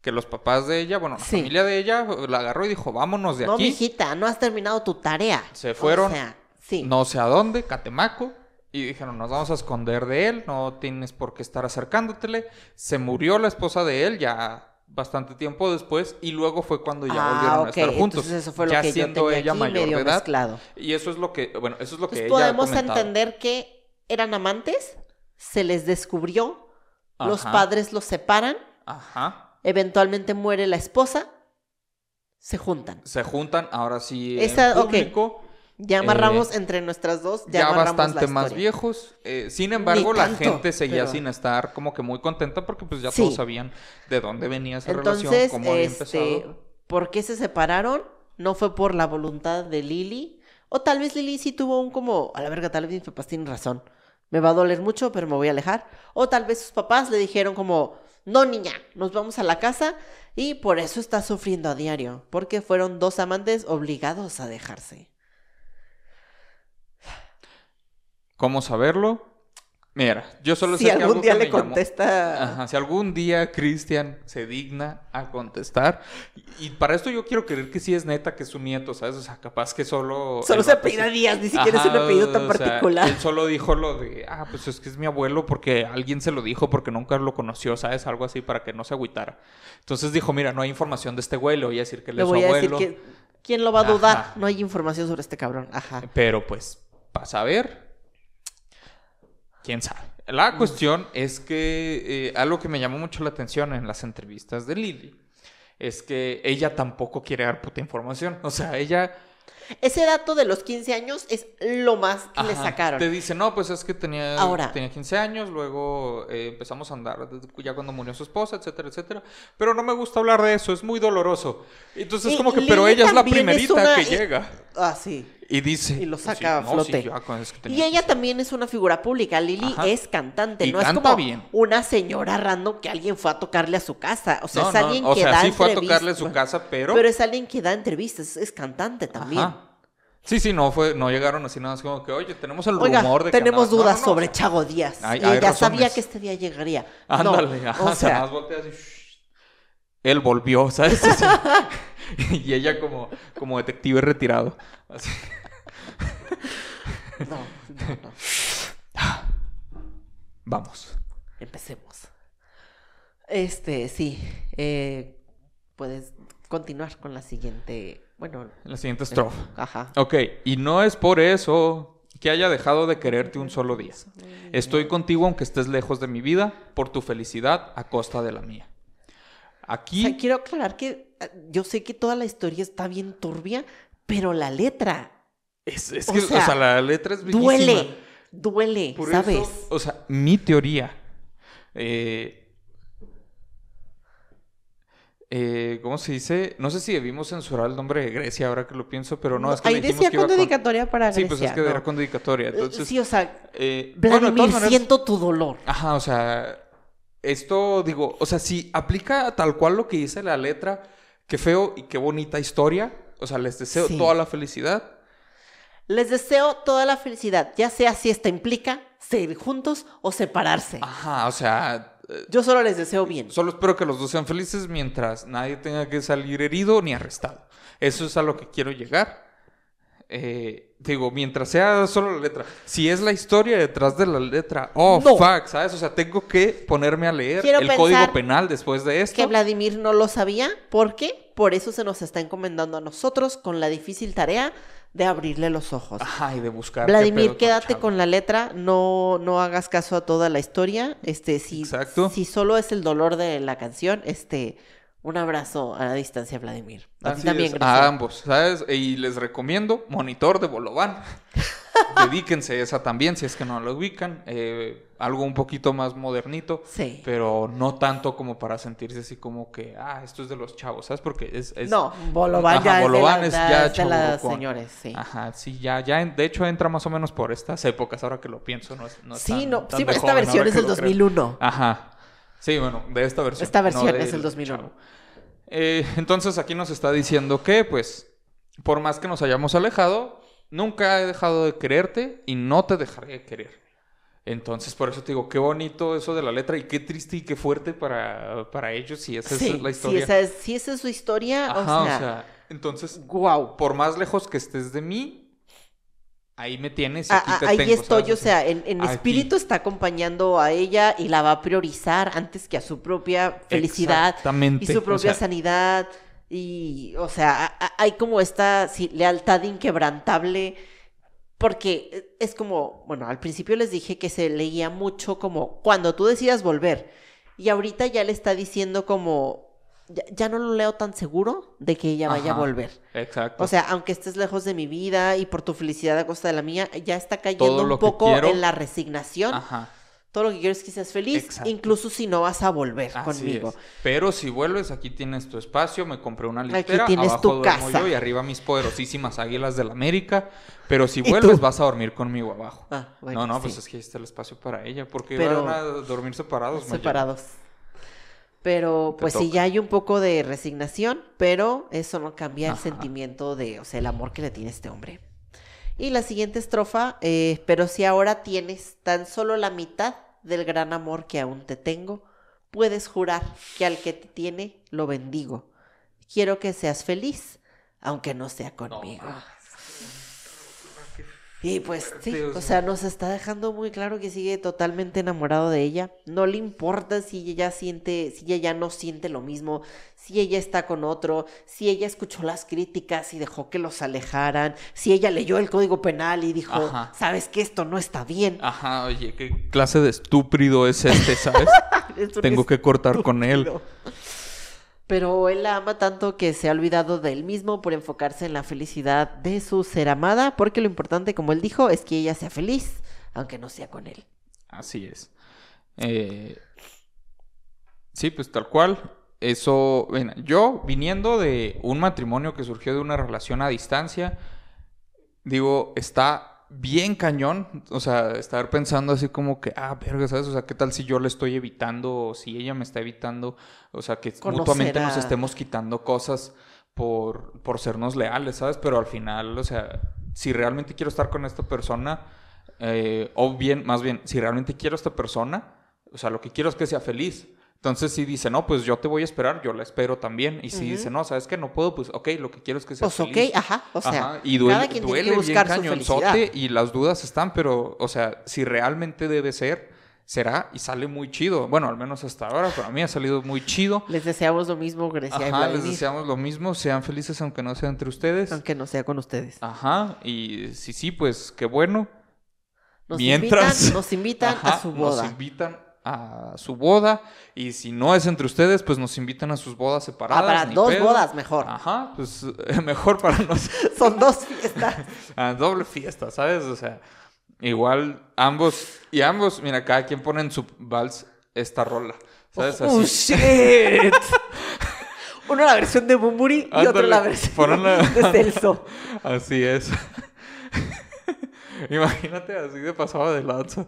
Que los papás de ella, bueno, la Sí. familia de ella la agarró y dijo, vámonos de No, aquí. mijita, no has terminado tu tarea. Se fueron. O sea, sí. no sé a dónde, Catemaco, y dijeron, nos vamos a esconder de él, no tienes por qué estar acercándotele. Se murió la esposa de él ya bastante tiempo después, y luego fue cuando ya ah, volvieron a estar juntos. Entonces eso fue lo ya que yo siendo tenía ella aquí mayor medio de edad. mezclado. Y eso es lo que, bueno, eso es lo que Entonces ella ha podemos entender que eran amantes, se les descubrió, los padres los separan, Ajá. eventualmente muere la esposa, se juntan. Se juntan, ahora sí Esa- en público. Ya Eh, amarramos entre nuestras dos, ya, Ya, amarramos bastante la más viejos. Eh, sin embargo, la gente seguía pero- sin estar como que muy contenta porque pues ya Sí. todos sabían de dónde venía esa relación, Entonces, cómo había este, empezado. ¿por qué se separaron? No fue por la voluntad de Lily. O tal vez Lily sí tuvo un como, a la verga, tal vez mis papás tienen razón. Me va a doler mucho, pero me voy a alejar. O tal vez sus papás le dijeron como, no niña, nos vamos a la casa. Y por eso está sufriendo a diario. Porque fueron dos amantes obligados a dejarse. ¿Cómo saberlo? Mira, yo solo Si sé que algún día que le llamó- contesta. Ajá, si algún día Cristian se digna a contestar. Y, y para esto yo quiero creer que sí es neta que es su nieto, ¿sabes? O sea, capaz que solo. Solo se apellida Díaz, ni siquiera es un Ajá, apellido tan o sea, particular. él solo dijo lo de, ah, pues es que es mi abuelo porque alguien se lo dijo porque nunca lo conoció, ¿sabes? Algo así para que no se agüitara. Entonces dijo, mira, no hay información de este güey, le voy a decir que él Le es su voy a decir abuelo. que. ¿Quién lo va a dudar? Ajá. No hay información sobre este cabrón. Ajá. Pero pues, para saber, quién sabe. La cuestión es que eh, algo que me llamó mucho la atención en las entrevistas de Lily es que ella tampoco quiere dar puta información. O sea, ella Ese dato de los 15 años es lo más que le sacaron. te dice, no, pues es que tenía, Ahora. tenía 15 años, luego eh, empezamos a andar ya cuando murió su esposa, etcétera, etcétera. Pero no me gusta hablar de eso, es muy doloroso. Entonces, Y como que, pero ella es la es primerita una- que y- llega. Ah, sí. Y dice. Y lo pues, saca a no, flote. yo, ah, es que tenía Y ella 15 también es una figura pública. Ajá. es cantante, Y no es como bien. una señora random que alguien fue a tocarle a su casa. O sea, No, es no, alguien que sea, da sí fue a entrevistas. tocarle su casa, pero... Pero es alguien que da entrevistas, es, cantante también. Ajá. Sí, sí, no fue, no llegaron así nada más como que, oye, tenemos el Oiga, rumor de que tenemos andaba-". No, dudas no, no, sobre Chago Díaz. hay- Y hay ella sabía razones. que este día llegaría. Ándale, no, o sea, más voltea así, "Shh". Él volvió, ¿sabes? <laughs> <laughs> Y ella como, como detective retirado. Así. No, no, no. <sighs> Vamos. Empecemos. Este, sí. eh, puedes continuar con la siguiente. Bueno, La siguiente estrofa. ajá. Ok, y no es por eso que haya dejado de quererte un solo día. Estoy contigo aunque estés lejos de mi vida, por tu felicidad a costa de la mía. O Aquí... sea, quiero aclarar que eh, yo sé que toda la historia está bien turbia, pero la letra Es, es O que, o sea, sea, la letra es bellísima. duele, duele, Por ¿sabes? eso, o sea, mi teoría. eh, eh, ¿Cómo se dice? No sé si debimos censurar el nombre de Grecia ahora que lo pienso, pero no, es que Ahí decía que con dedicatoria para Sí, Grecia. pues es que ¿no? era con dedicatoria. Eh, Entonces, sí, o sea, eh, Vladimir, maneras- siento tu dolor. Ajá, o sea, esto digo, o sea, si aplica tal cual lo que dice la letra, qué feo y qué bonita historia. O sea, les deseo Sí. toda la felicidad. Les deseo toda la felicidad, ya sea si esta implica seguir juntos o separarse. Ajá, o sea, eh, Yo solo les deseo bien. Solo espero que los dos sean felices mientras nadie tenga que salir herido ni arrestado. Eso es a lo que quiero llegar. Eh, digo, mientras sea solo la letra. Si es la historia detrás de la letra, oh, No. fuck, ¿sabes? O sea, tengo que ponerme a leer Quiero el código penal después de esto. Que Vladimir no lo sabía, porque por eso se nos está encomendando a nosotros con la difícil tarea de abrirle los ojos. Ajá, y de buscar. Vladimir, pedo quédate Chavo. con la letra, no, no hagas caso a toda la historia. Este, si, Exacto. si solo es el dolor de la canción, este, un abrazo a la distancia, Vladimir. A ti también, es, a ambos, ¿sabes? Y les recomiendo Monitor de Bolovan. <laughs> Dedíquense esa también, si es que no lo ubican. Eh, algo un poquito más modernito. Sí. Pero no tanto como para sentirse así como que, ah, esto es de los chavos, ¿sabes? Porque es... es- No, Bolovan ya Bolovan es de, la- ya es de las señores, sí. Ajá, sí, ya, ya, en- de hecho entra más o menos por estas épocas, ahora que lo pienso, no es, no es sí, tan- no, tan sí, pero esta versión es del lo creo. 2001. Ajá, sí, bueno, de esta versión. Esta versión no es del el 2001. chavo. Eh, entonces aquí nos está diciendo que, pues, por más que nos hayamos alejado, nunca he dejado de quererte y no te dejaré de querer. Entonces, por eso te digo, qué bonito eso de la letra y qué triste y qué fuerte para, para ellos si esa Sí, es la si historia. esa es, si esa es su historia, Ajá, o sea, entonces, wow. por más lejos que estés de mí, ahí me tienes y aquí te Ah, ahí tengo, estoy, ¿sabes? o sea, en, espíritu está acompañando a ella y la va a priorizar antes que a su propia felicidad Exactamente, y su o propia sea- sanidad. Y, o sea, a- a- hay como esta sí, lealtad inquebrantable. Porque es como, bueno, al principio les dije que se leía mucho como cuando tú decidas volver. Y ahorita ya le está diciendo como, ya, ya no lo leo tan seguro de que ella vaya a Ajá, volver. Exacto. O sea, aunque estés lejos de mi vida y por tu felicidad a costa de la mía, ya está cayendo un poco quiero- en la resignación. Ajá. Todo lo que quiero es que seas feliz, Exacto. incluso si no vas a volver Así conmigo. es. Pero si vuelves, aquí tienes tu espacio. Me compré una litera. tienes abajo tu duermo casa. yo y arriba mis poderosísimas águilas de la América. Pero si <laughs> ¿Y vuelves, vas a dormir conmigo abajo. Ah, bueno, no, no, sí. pues es que ahí está el espacio para ella. Porque Pero- van a dormir separados. Separados. Pero pues sí, ya hay un poco de resignación, pero eso no cambia el sentimiento de, o sea, el amor que le tiene este hombre. Y la siguiente estrofa, eh, pero si ahora tienes tan solo la mitad del gran amor que aún te tengo, puedes jurar que al que te tiene lo bendigo. Quiero que seas feliz, aunque no sea conmigo. Y pues sí, o sea. nos está dejando muy claro que sigue totalmente enamorado de ella. No le importa si ella siente, si ella ya no siente lo mismo, si ella está con otro, si ella escuchó las críticas y dejó que los alejaran, si ella leyó el código penal y dijo, Ajá. sabes que esto no está bien. Ajá, oye, ¿qué clase de estúpido es este, sabes? <laughs> Es Tengo que cortar con él. <laughs> Pero él la ama tanto que se ha olvidado de él mismo por enfocarse en la felicidad de su ser amada, porque lo importante, como él dijo, es que ella sea feliz, aunque no sea con él. Así es. Eh, sí, pues tal cual. Eso, yo viniendo de un matrimonio que surgió de una relación a distancia, digo, está bien cañón, o sea, estar pensando así como que, ah, verga, ¿sabes? O sea, ¿qué tal si yo le estoy evitando o si ella me está evitando? O sea, que mutuamente nos estemos quitando cosas por, por sernos leales, ¿sabes? Pero al final, o sea, si realmente quiero estar con esta persona, eh, o bien, más bien, si realmente quiero a esta persona, o sea, lo que quiero es que sea feliz. Entonces, si dice, no, pues yo te voy a esperar, yo la espero también. Y si dice, no, sabes que no puedo, pues ok, lo que quiero es que sea Pues ok, ajá, o sea, Ajá, y duele, cada quien tiene duele que bien buscar su cañonzote felicidad. y las dudas están, pero, o sea, si realmente debe ser, será y sale muy chido. Bueno, al menos hasta ahora, para mí ha salido muy chido. Les deseamos lo mismo, Grecia y Ajá, les deseamos lo mismo, sean felices aunque no sea entre ustedes. aunque no sea con ustedes. Ajá, y sí, sí, pues qué bueno. Nos Mientras- invitan, nos invitan Ajá, a su boda. Nos invitan a su boda y si no es entre ustedes, pues nos invitan a sus bodas separadas. Ah, para dos pedo. bodas mejor. Ajá, pues eh, <laughs> mejor para nosotros. <laughs> Son dos fiestas. a <laughs> doble fiesta, ¿sabes? O sea, igual ambos, y ambos, mira, cada quien pone en su vals esta rola, ¿sabes? ¡Oh, Así. shit! Uno la versión de Bumburi y otro la versión de Celso. Así es. Imagínate así de pasado de lanza.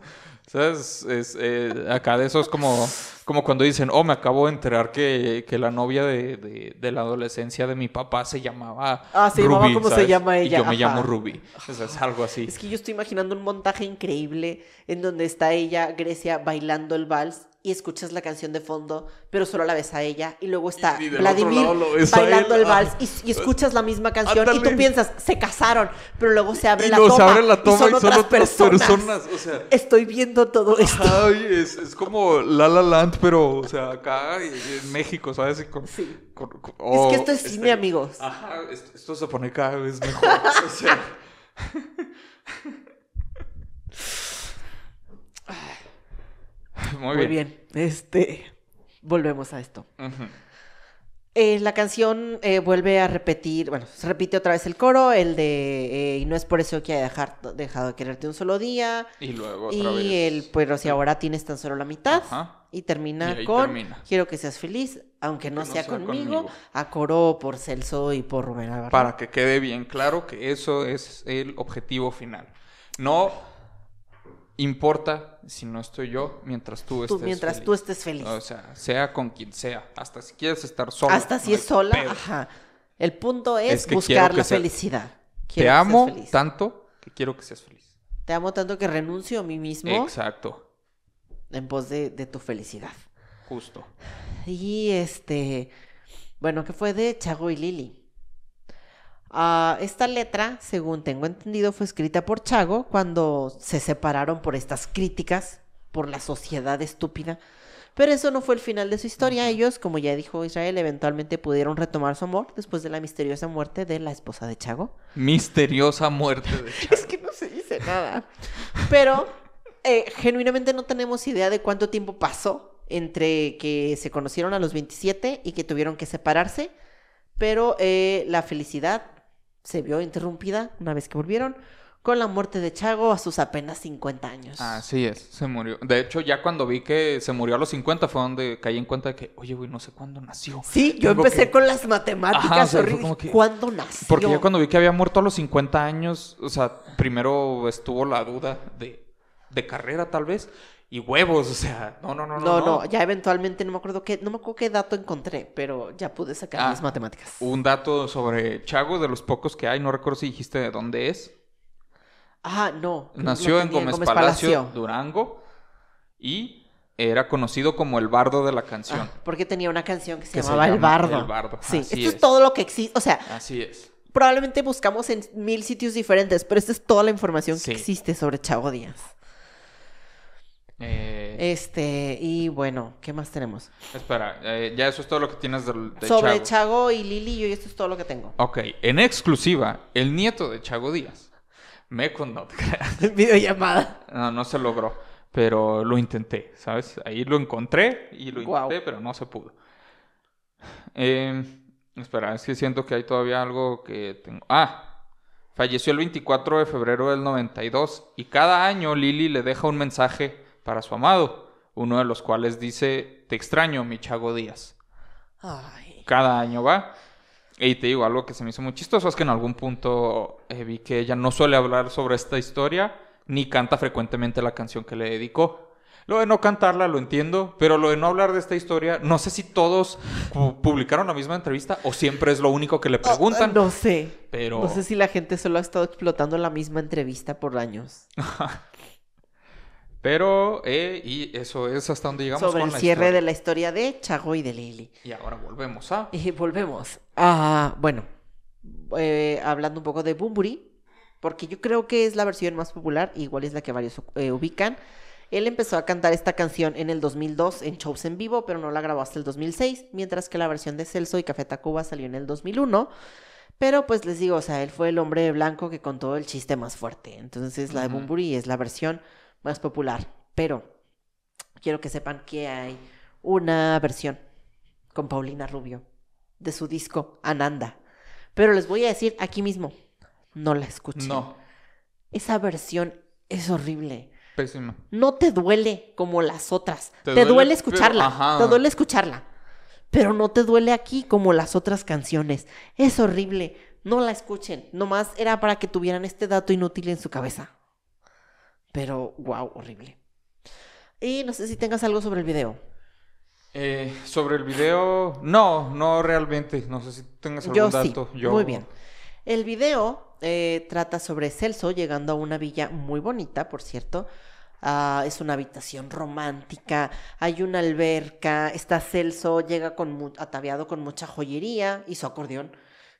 ¿Sabes? Es, eh, acá de esos como, como cuando dicen, oh, me acabo de enterar que, que la novia de, de- de la adolescencia de mi papá se llamaba Ah, se llamaba como se llama Y ella, yo me llamo Ruby. O sea, es algo así. Es que yo estoy imaginando un montaje increíble en donde está ella, Grecia, bailando el vals y escuchas la canción de fondo, pero solo la ves a ella. Y luego está Y- y Vladimir bailando el vals Ah. y, y escuchas la misma canción y Ándale. tú piensas, se casaron, pero luego se abre Y la toma, abre la toma y son y son otras otras personas. personas, o sea. Estoy viendo todo esto. Ay, es, es como La La Land, pero, o sea, acá en México, ¿sabes? Y con- con- con- es oh, que esto es este- cine, amigos. Ajá, esto, esto se pone cada vez mejor. o sea. <laughs> Muy, Muy bien. Este, volvemos a esto. Eh, la canción eh, vuelve a repetir, bueno, se repite otra vez el coro, el de eh, y no es por eso que haya dejar, dejado de quererte un solo día. Y luego otra Y vez. el, pero si ahora tienes tan solo la mitad. Ajá. Y termina Y con termina. quiero que seas feliz, aunque no, sea, sea conmigo, conmigo. a coro por Celso y por Rubén Albarrán. Para que quede bien claro que eso es el objetivo final. No importa si no estoy yo mientras tú Tú- estés mientras feliz. tú estés feliz. O sea, sea con quien sea. Hasta si quieres estar solo. Hasta si no es sola, pedo. ajá. El punto es, Es que quiero buscar la sea- felicidad. Te Quiero amo tanto que quiero que seas feliz. Te amo tanto que renuncio a mí mismo Exacto. en pos de, de tu felicidad. Justo. Y este, bueno, que fue de Chago y Lili. Ah, esta letra, según tengo entendido, fue escrita por Chago cuando se separaron por estas críticas, por la sociedad estúpida. Pero eso no fue el final de su historia. Ellos, como ya dijo Israel, eventualmente pudieron retomar su amor después de la misteriosa muerte de la esposa de Chago. Misteriosa muerte de <laughs> Chago. Es que no se dice nada. Pero eh, genuinamente no tenemos idea de cuánto tiempo pasó entre que se conocieron a los 27 y que tuvieron que separarse. Pero eh, la felicidad se vio interrumpida una vez que volvieron con la muerte de Chago a sus apenas 50 años. Así es, se murió. De hecho, ya cuando vi que se murió a los 50 fue donde caí en cuenta de que, oye, güey, no sé cuándo nació. Sí, yo Tengo empecé que- con las matemáticas. Ajá, o sea, que- ¿Cuándo nació? Porque ya cuando vi que había muerto a los 50 años, o sea, primero estuvo la duda de, de carrera tal vez y huevos, o sea, no, no, no, No, no. no, ya eventualmente no me acuerdo qué, no me acuerdo qué dato encontré, pero ya pude sacar Ah, mis matemáticas. Un dato sobre Chago, de los pocos que hay, no recuerdo si dijiste de dónde es. Ah, no. Nació en tenía Gómez, Palacio, Durango, y era conocido como el bardo de la canción. Ah, porque tenía una canción que se Que se llamaba El Bardo. El Bardo, Sí, así esto es. es. todo lo que existe. O sea, Así es. probablemente buscamos en mil sitios diferentes, pero esta es toda la información Sí. que existe sobre Chago Díaz. Eh, Este, y bueno, ¿qué más tenemos? Espera, eh, ya eso es todo lo que tienes del- de, sobre Chago. Chago y Lili, yo esto es todo lo que tengo. Ok, en exclusiva, el nieto de Chago Díaz. Me con no te creas. <laughs> Videollamada. No, no se logró, pero lo intenté, ¿sabes? Ahí lo encontré y lo intenté, pero no se pudo. Eh, espera, es que siento que hay todavía algo que tengo. Ah, falleció el 24 de febrero del 92 y cada año Lili le deja un mensaje para su amado, uno de los cuales dice, te extraño, mi Chago Díaz. Ay. Cada año va. Y te digo, algo que se me hizo muy chistoso es que en algún punto eh, vi que ella no suele hablar sobre esta historia, ni canta frecuentemente la canción que le dedicó. Lo de no cantarla lo entiendo, pero lo de no hablar de esta historia, no sé si todos pu- publicaron la misma entrevista o siempre es lo único que le preguntan. Ah, no sé. Pero No sé si la gente solo ha estado explotando la misma entrevista por años. <laughs> Pero, eh, y eso es hasta donde llegamos sobre con el la cierre historia. de la historia de Chago y de Lili. Y ahora volvemos a... Y volvemos. Ah, bueno, eh, hablando un poco de Bumburi, porque yo creo que es la versión más popular, igual es la que varios eh, ubican. Él empezó a cantar esta canción en el 2002 en shows en vivo, pero no la grabó hasta el 2006, mientras que la versión de Celso y Café Tacuba salió en el 2001. Pero pues les digo, o sea, él fue el hombre blanco que contó el chiste más fuerte. Entonces la de. Bumburi es la versión más popular. Pero quiero que sepan que hay una versión con Paulina Rubio de su disco Ananda. Pero les voy a decir aquí mismo, no la escuché. No, Esa versión es horrible. pésima. No te duele como las otras. Te Te, duele, escucharla. ajá. Te duele escucharla. Pero no te duele aquí como las otras canciones. Es horrible. No la escuchen. Nomás era para que tuvieran este dato inútil en su cabeza. Pero, wow, horrible. Y no sé si tengas algo sobre el video. Eh, sobre el video, no, no realmente. No sé si tengas algún Yo sí. dato. Yo- Muy bien. El video eh, trata sobre Celso llegando a una villa muy bonita, por cierto. Ah, es una habitación romántica, hay una alberca, está Celso, llega con ataviado con mucha joyería y su acordeón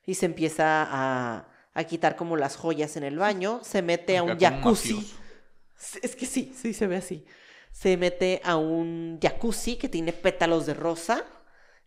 y se empieza a, a quitar como las joyas en el baño, se mete a un jacuzzi. Es que sí, sí se ve así. Se mete a un jacuzzi que tiene pétalos de rosa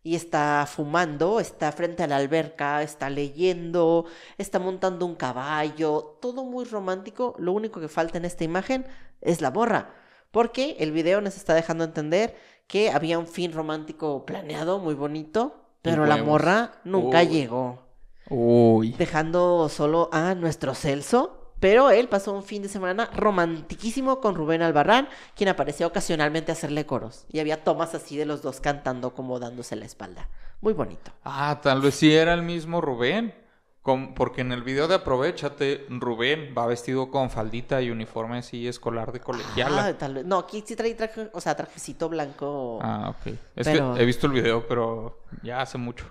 y está fumando, está frente a la alberca, está leyendo, está montando un caballo, todo muy romántico. Lo único que falta en esta imagen es la borra, porque el video nos está dejando entender que había un fin romántico planeado, muy bonito, pero la morra nunca Uy. llegó Uy. dejando solo a nuestro Celso. Pero él pasó un fin de semana romantiquísimo con Rubén Albarrán, quien aparecía ocasionalmente a hacerle coros. Y había tomas así de los dos cantando como dándose la espalda. Muy bonito. Ah, tal vez sí era el mismo Rubén. Porque en el video de Aprovechate, Rubén va vestido con faldita y uniforme así escolar de colegiala. Ah, tal vez. No, aquí sí trae traje, o sea, trajecito blanco. Ah, ok. Es Pero- que he visto el video, pero ya hace mucho.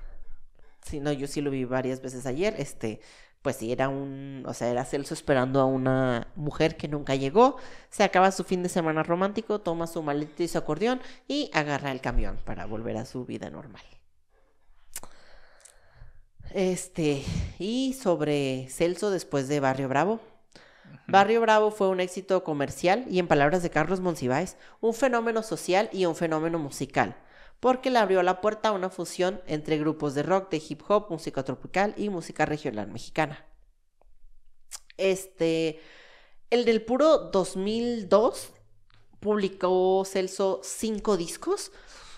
Sí, no, yo sí lo vi varias veces ayer. Este, pues sí, era un, o sea, era Celso esperando a una mujer que nunca llegó. Se acaba su fin de semana romántico, toma su maleta y su acordeón y agarra el camión para volver a su vida normal. Este, y sobre Celso después de Barrio Bravo. Barrio Bravo fue un éxito comercial y en palabras de Carlos Monsiváis, un fenómeno social y un fenómeno musical, porque le abrió la puerta a una fusión entre grupos de rock, de hip hop, música tropical y música regional mexicana. Este, el del puro 2002 publicó Celso cinco discos,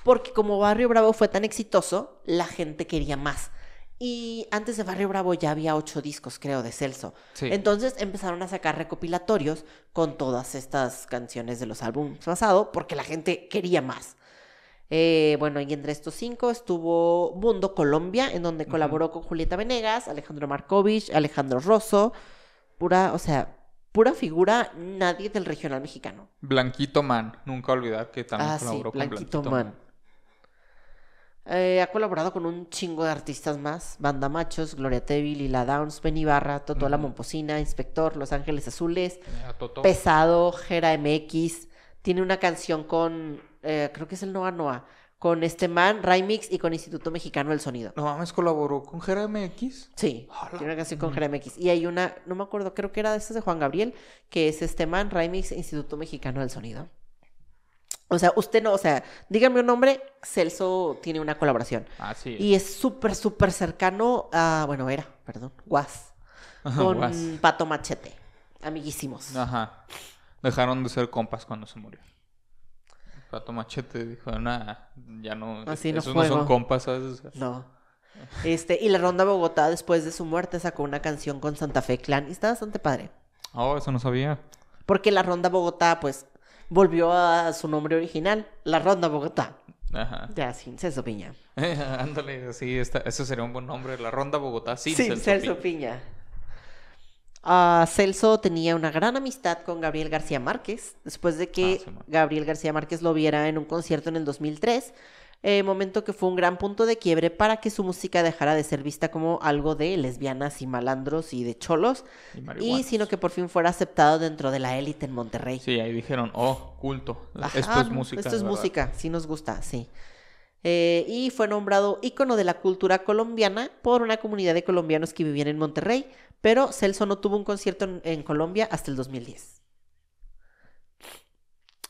porque como Barrio Bravo fue tan exitoso, la gente quería más. Y antes de Barrio Bravo ya había ocho discos, creo, de Celso. Sí. Entonces empezaron a sacar recopilatorios con todas estas canciones de los álbumes pasados porque la gente quería más. Eh, bueno, y entre estos cinco estuvo Mundo Colombia, en donde colaboró con Julieta Venegas, Alejandro Markovich, Alejandro Rosso, pura, o sea, pura figura, nadie del regional mexicano. Blanquito Man, nunca olvidar que también Ah, sí, colaboró con Blanquito Blanquito Man. Eh, ha colaborado con un chingo de artistas más. Banda Machos, Gloria Trevi, Lila Downs, Ben Ibarra, Totó La. Momposina, Inspector, Los Ángeles Azules. Pesado, Jera MX. Tiene una canción con, eh, creo que es el Noa Noa, con este man, Rymix y con Instituto Mexicano del Sonido. No mames, colaboró con Jera MX. Sí, Hola. tiene una canción con Jera MX. Y hay una, no me acuerdo, creo que era de estas de Juan Gabriel, que es este man, Rymix Instituto Mexicano del Sonido. O sea, usted no, o sea, dígame un nombre, Celso tiene una colaboración. Así es. Y es súper, súper cercano a, bueno, era, perdón, Guas, <laughs> con Guas. Pato Machete. Amiguísimos. Ajá. Dejaron de ser compas cuando se murió. Pato Machete dijo, nada, ya no. Así no esos no son juego". compas, ¿sabes? No. Este, y la Ronda Bogotá, después de su muerte, sacó una canción con Santa Fe Clan. Y está bastante padre. Oh, eso no sabía. Porque la Ronda Bogotá, pues, volvió a su nombre original, la Ronda Bogotá. Ajá. Ya, sin Celso Piña. <laughs> ándale, sí, esta, ese sería un buen nombre. La Ronda Bogotá sin Sin Celso Celso Piña. Piña. Ah, Celso tenía una gran amistad con Gabriel García Márquez, después de que Ah, sí. Gabriel García Márquez lo viera en un concierto en el 2003, eh, momento que fue un gran punto de quiebre para que su música dejara de ser vista como algo de lesbianas y malandros y de cholos, Y, sino que por fin fuera aceptado dentro de la élite en Monterrey. Sí, ahí dijeron, oh, culto. Ajá, esto es música. Esto es verdad". música, sí nos gusta, sí. Eh, y fue nombrado ícono de la cultura colombiana por una comunidad de colombianos que vivían en Monterrey, pero Celso no tuvo un concierto en, en Colombia hasta el 2010.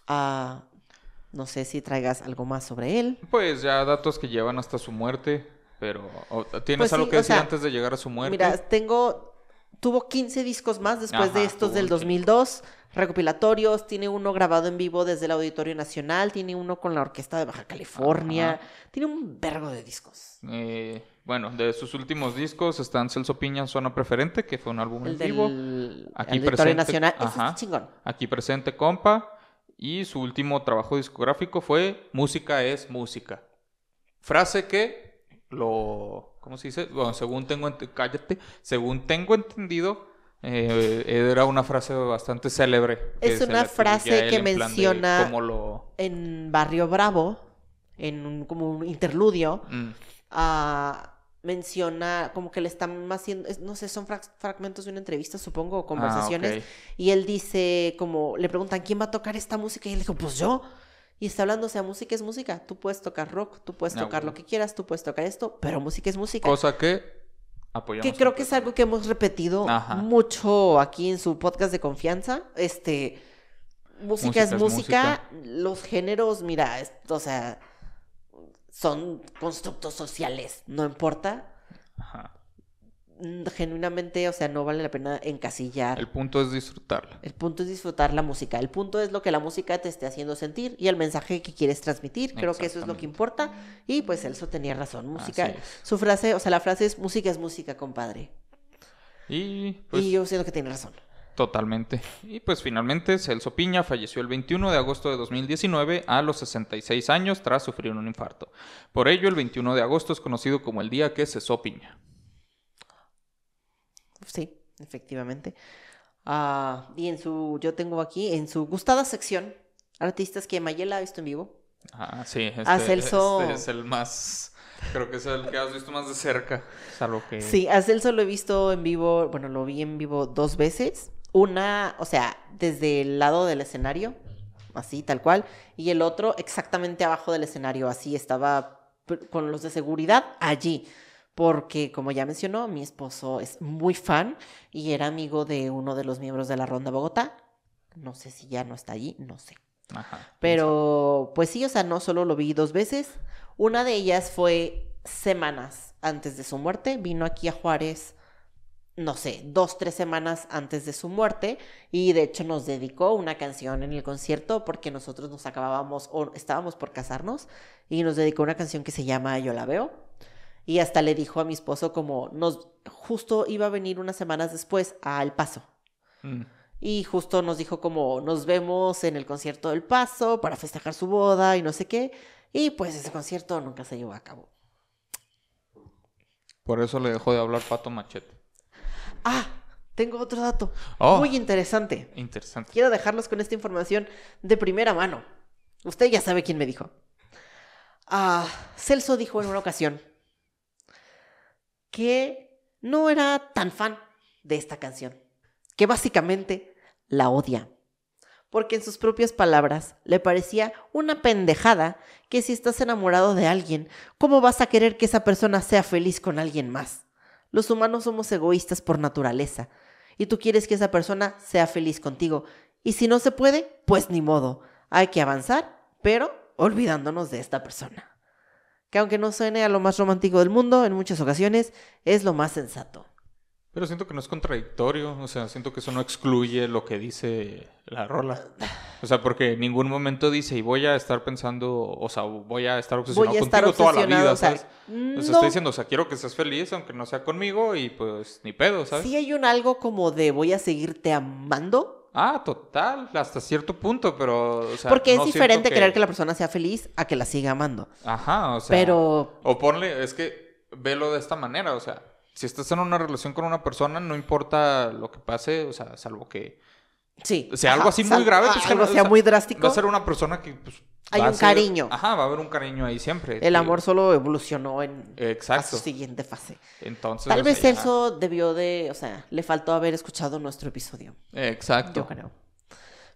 Ah, no sé si traigas algo más sobre él. Pues ya datos que llevan hasta su muerte, pero ¿tienes Pues algo sí, que decir sea, antes de llegar a su muerte? Mira, tengo, tuvo 15 discos más después de estos del un chingo. 2002, recopilatorios, tiene uno grabado en vivo desde el Auditorio Nacional, tiene uno con la Orquesta de Baja California, Ajá. tiene un vergo de discos. Eh, bueno, de sus últimos discos están Celso Piña, Zona Preferente, que fue un álbum El en vivo. del Aquí Auditorio presente- Nacional, ajá. está chingón. Aquí presente, compa. Y su último trabajo discográfico fue Música es música. Frase que lo. ¿Cómo se dice? Bueno, según tengo cállate. Según tengo entendido, eh, era una frase bastante célebre. Es una frase que menciona- lo. En Barrio Bravo, en un, como un interludio, Mm, ah, menciona como que le están haciendo, no sé, son fragmentos de una entrevista, supongo, o conversaciones. Ah. Y él dice, como, le preguntan, ¿quién va a tocar esta música? Y él dijo, pues yo. Y está hablando, o sea, música es música. Tú puedes tocar rock, tú puedes Ah, tocar lo que quieras, tú puedes tocar esto, pero música es música. Cosa que apoyamos. que creo que es algo que hemos repetido Ajá. mucho aquí en su podcast de confianza. Este, música, es música. Los géneros, mira, es- o sea, son constructos sociales, no importa. Genuinamente, o sea, no vale la pena encasillar. El punto es disfrutarla. El punto es disfrutar la música. El punto es lo que la música te esté haciendo sentir y el mensaje que quieres transmitir. Creo que eso es lo que importa. Y pues Elso tenía razón. Música, su frase, o sea, la frase es música es música, compadre. Y pues y yo siento que tiene razón. Totalmente. Y pues finalmente Celso Piña falleció el 21 de agosto de 2019 a los 66 años tras sufrir un infarto. Por ello, el 21 de agosto es conocido como el día que cesó Piña. Sí, efectivamente. Ah, y en su, yo tengo aquí, en su gustada sección, artistas que Mayela ha visto en vivo. Ah, sí, este, A Celso- este es el más, creo que es el que has visto más de cerca. Salvo que... Sí, a Celso lo he visto en vivo, bueno, lo vi en vivo dos veces. Una, o sea, desde el lado del escenario, así, tal cual, y el otro exactamente abajo del escenario, así, estaba con los de seguridad allí. Porque, como ya mencionó, mi esposo es muy fan y era amigo de uno de los miembros de la Ronda Bogotá. No sé si ya no está allí, no sé. Ajá. Pero, pues sí, o sea, no solo lo vi dos veces. Una de ellas fue semanas antes de su muerte. Vino aquí a Juárez, no sé, dos, tres semanas antes de su muerte. Y de hecho nos dedicó una canción en el concierto porque nosotros nos acabábamos o estábamos por casarnos. Y nos dedicó una canción que se llama Yo la veo. Y hasta le dijo a mi esposo como nos justo iba a venir unas semanas después a El Paso. Mm. Y justo nos dijo como nos vemos en el concierto del Paso para festejar su boda y no sé qué. Y pues ese concierto nunca se llevó a cabo. Por eso le dejó de hablar Pato Machete. Ah, tengo otro dato Oh. muy interesante. Interesante. Quiero dejarlos con esta información de primera mano. Usted ya sabe quién me dijo. Ah, Celso dijo en una ocasión que no era tan fan de esta canción, que básicamente la odia, porque en sus propias palabras le parecía una pendejada que si estás enamorado de alguien, ¿cómo vas a querer que esa persona sea feliz con alguien más? Los humanos somos egoístas por naturaleza, y tú quieres que esa persona sea feliz contigo, y si no se puede, pues ni modo, hay que avanzar, pero olvidándonos de esta persona que aunque no suene a lo más romántico del mundo, en muchas ocasiones es lo más sensato. Pero siento que no es contradictorio, o sea, siento que eso no excluye lo que dice la rola. O sea, porque en ningún momento dice, y voy a estar pensando, o sea, voy a estar obsesionado contigo toda la vida, ¿sabes? O sea, está diciendo, o sea, quiero que seas feliz, aunque no sea conmigo, y pues ni pedo, ¿sabes? Sí hay un algo como de voy a seguirte amando, Ah, total, hasta cierto punto, pero... O sea, Porque es diferente querer que la persona sea feliz a que la siga amando. Ajá, o sea... Pero... O ponle, es que velo de esta manera, o sea, si estás en una relación con una persona, no importa lo que pase, o sea, salvo que Sí. O sea, algo así muy grave. Pues, algo sea muy drástico. Va a ser una persona que. Pues, Hay un cariño. Ajá, va a haber un cariño ahí siempre. El amor solo evolucionó en. Exacto. A su siguiente fase. Entonces. Tal vez eso debió de. O sea, le faltó haber escuchado nuestro episodio. Exacto. Yo creo.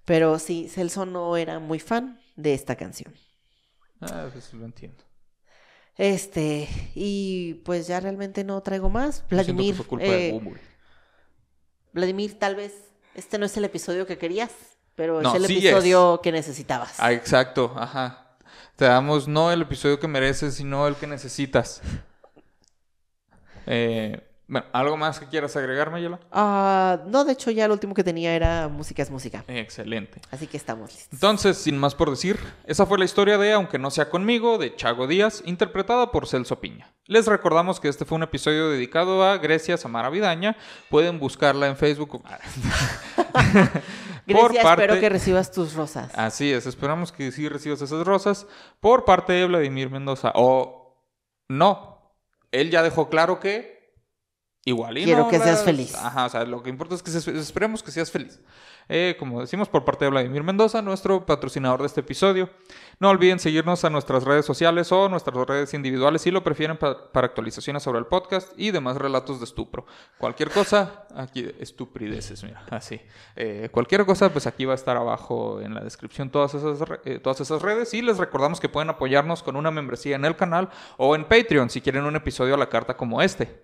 Pero sí, Celso no era muy fan de esta canción. Ah, pues lo entiendo. Este, y pues ya realmente no traigo más. Vladimir. eh, Vladimir, tal vez este no es el episodio que querías, pero es el episodio que necesitabas. Ah, exacto, ajá. Te damos no el episodio que mereces, sino el que necesitas. Eh, bueno, ¿algo más que quieras agregar, Mayela? Ah, no, de hecho ya lo último que tenía era música es música. Excelente. Así que estamos listos. Entonces, sin más por decir, esa fue la historia de Aunque no sea conmigo, de Chago Díaz, interpretada por Celso Piña. Les recordamos que este fue un episodio dedicado a Grecia Samara Vidaña. Pueden buscarla en Facebook. <laughs> <laughs> Grecia, espero que recibas tus rosas. Así es, esperamos que sí recibas esas rosas por parte de Vladimir Mendoza. O no, él ya dejó claro que igual y Quiero que seas feliz. Ajá, o sea, lo que importa es que esperemos que seas feliz. Eh, como decimos por parte de Vladimir Mendoza, nuestro patrocinador de este episodio. No olviden seguirnos a nuestras redes sociales o nuestras redes individuales si lo prefieren para actualizaciones sobre el podcast y demás relatos de estupro. Cualquier cosa, aquí, estuprideces, mira, <laughs> así. Eh, cualquier cosa, pues aquí va a estar abajo en la descripción todas esas, eh, todas esas redes y les recordamos que pueden apoyarnos con una membresía en el canal o en Patreon si quieren un episodio a la carta como este.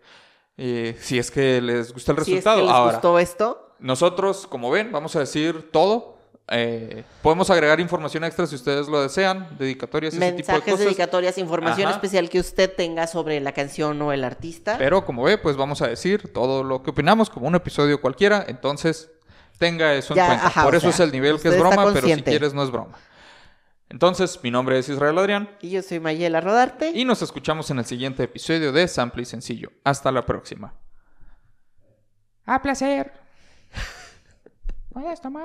Eh, si es que les gusta el resultado. Si es que les gustó esto. Nosotros, como ven, vamos a decir todo. Eh, podemos agregar información extra si ustedes lo desean, dedicatorias, Mensajes, ese tipo de cosas. dedicatorias, información especial que usted tenga sobre la canción o el artista. Pero como ve, pues vamos a decir todo lo que opinamos como un episodio cualquiera. Entonces, tenga eso en cuenta. Por eso es el nivel que es broma, pero si quieres no es broma. Entonces, mi nombre es Israel Adrián. Y yo soy Mayela Rodarte. Y nos escuchamos en el siguiente episodio de Sample y Sencillo. Hasta la próxima. A placer. Puedes tomar.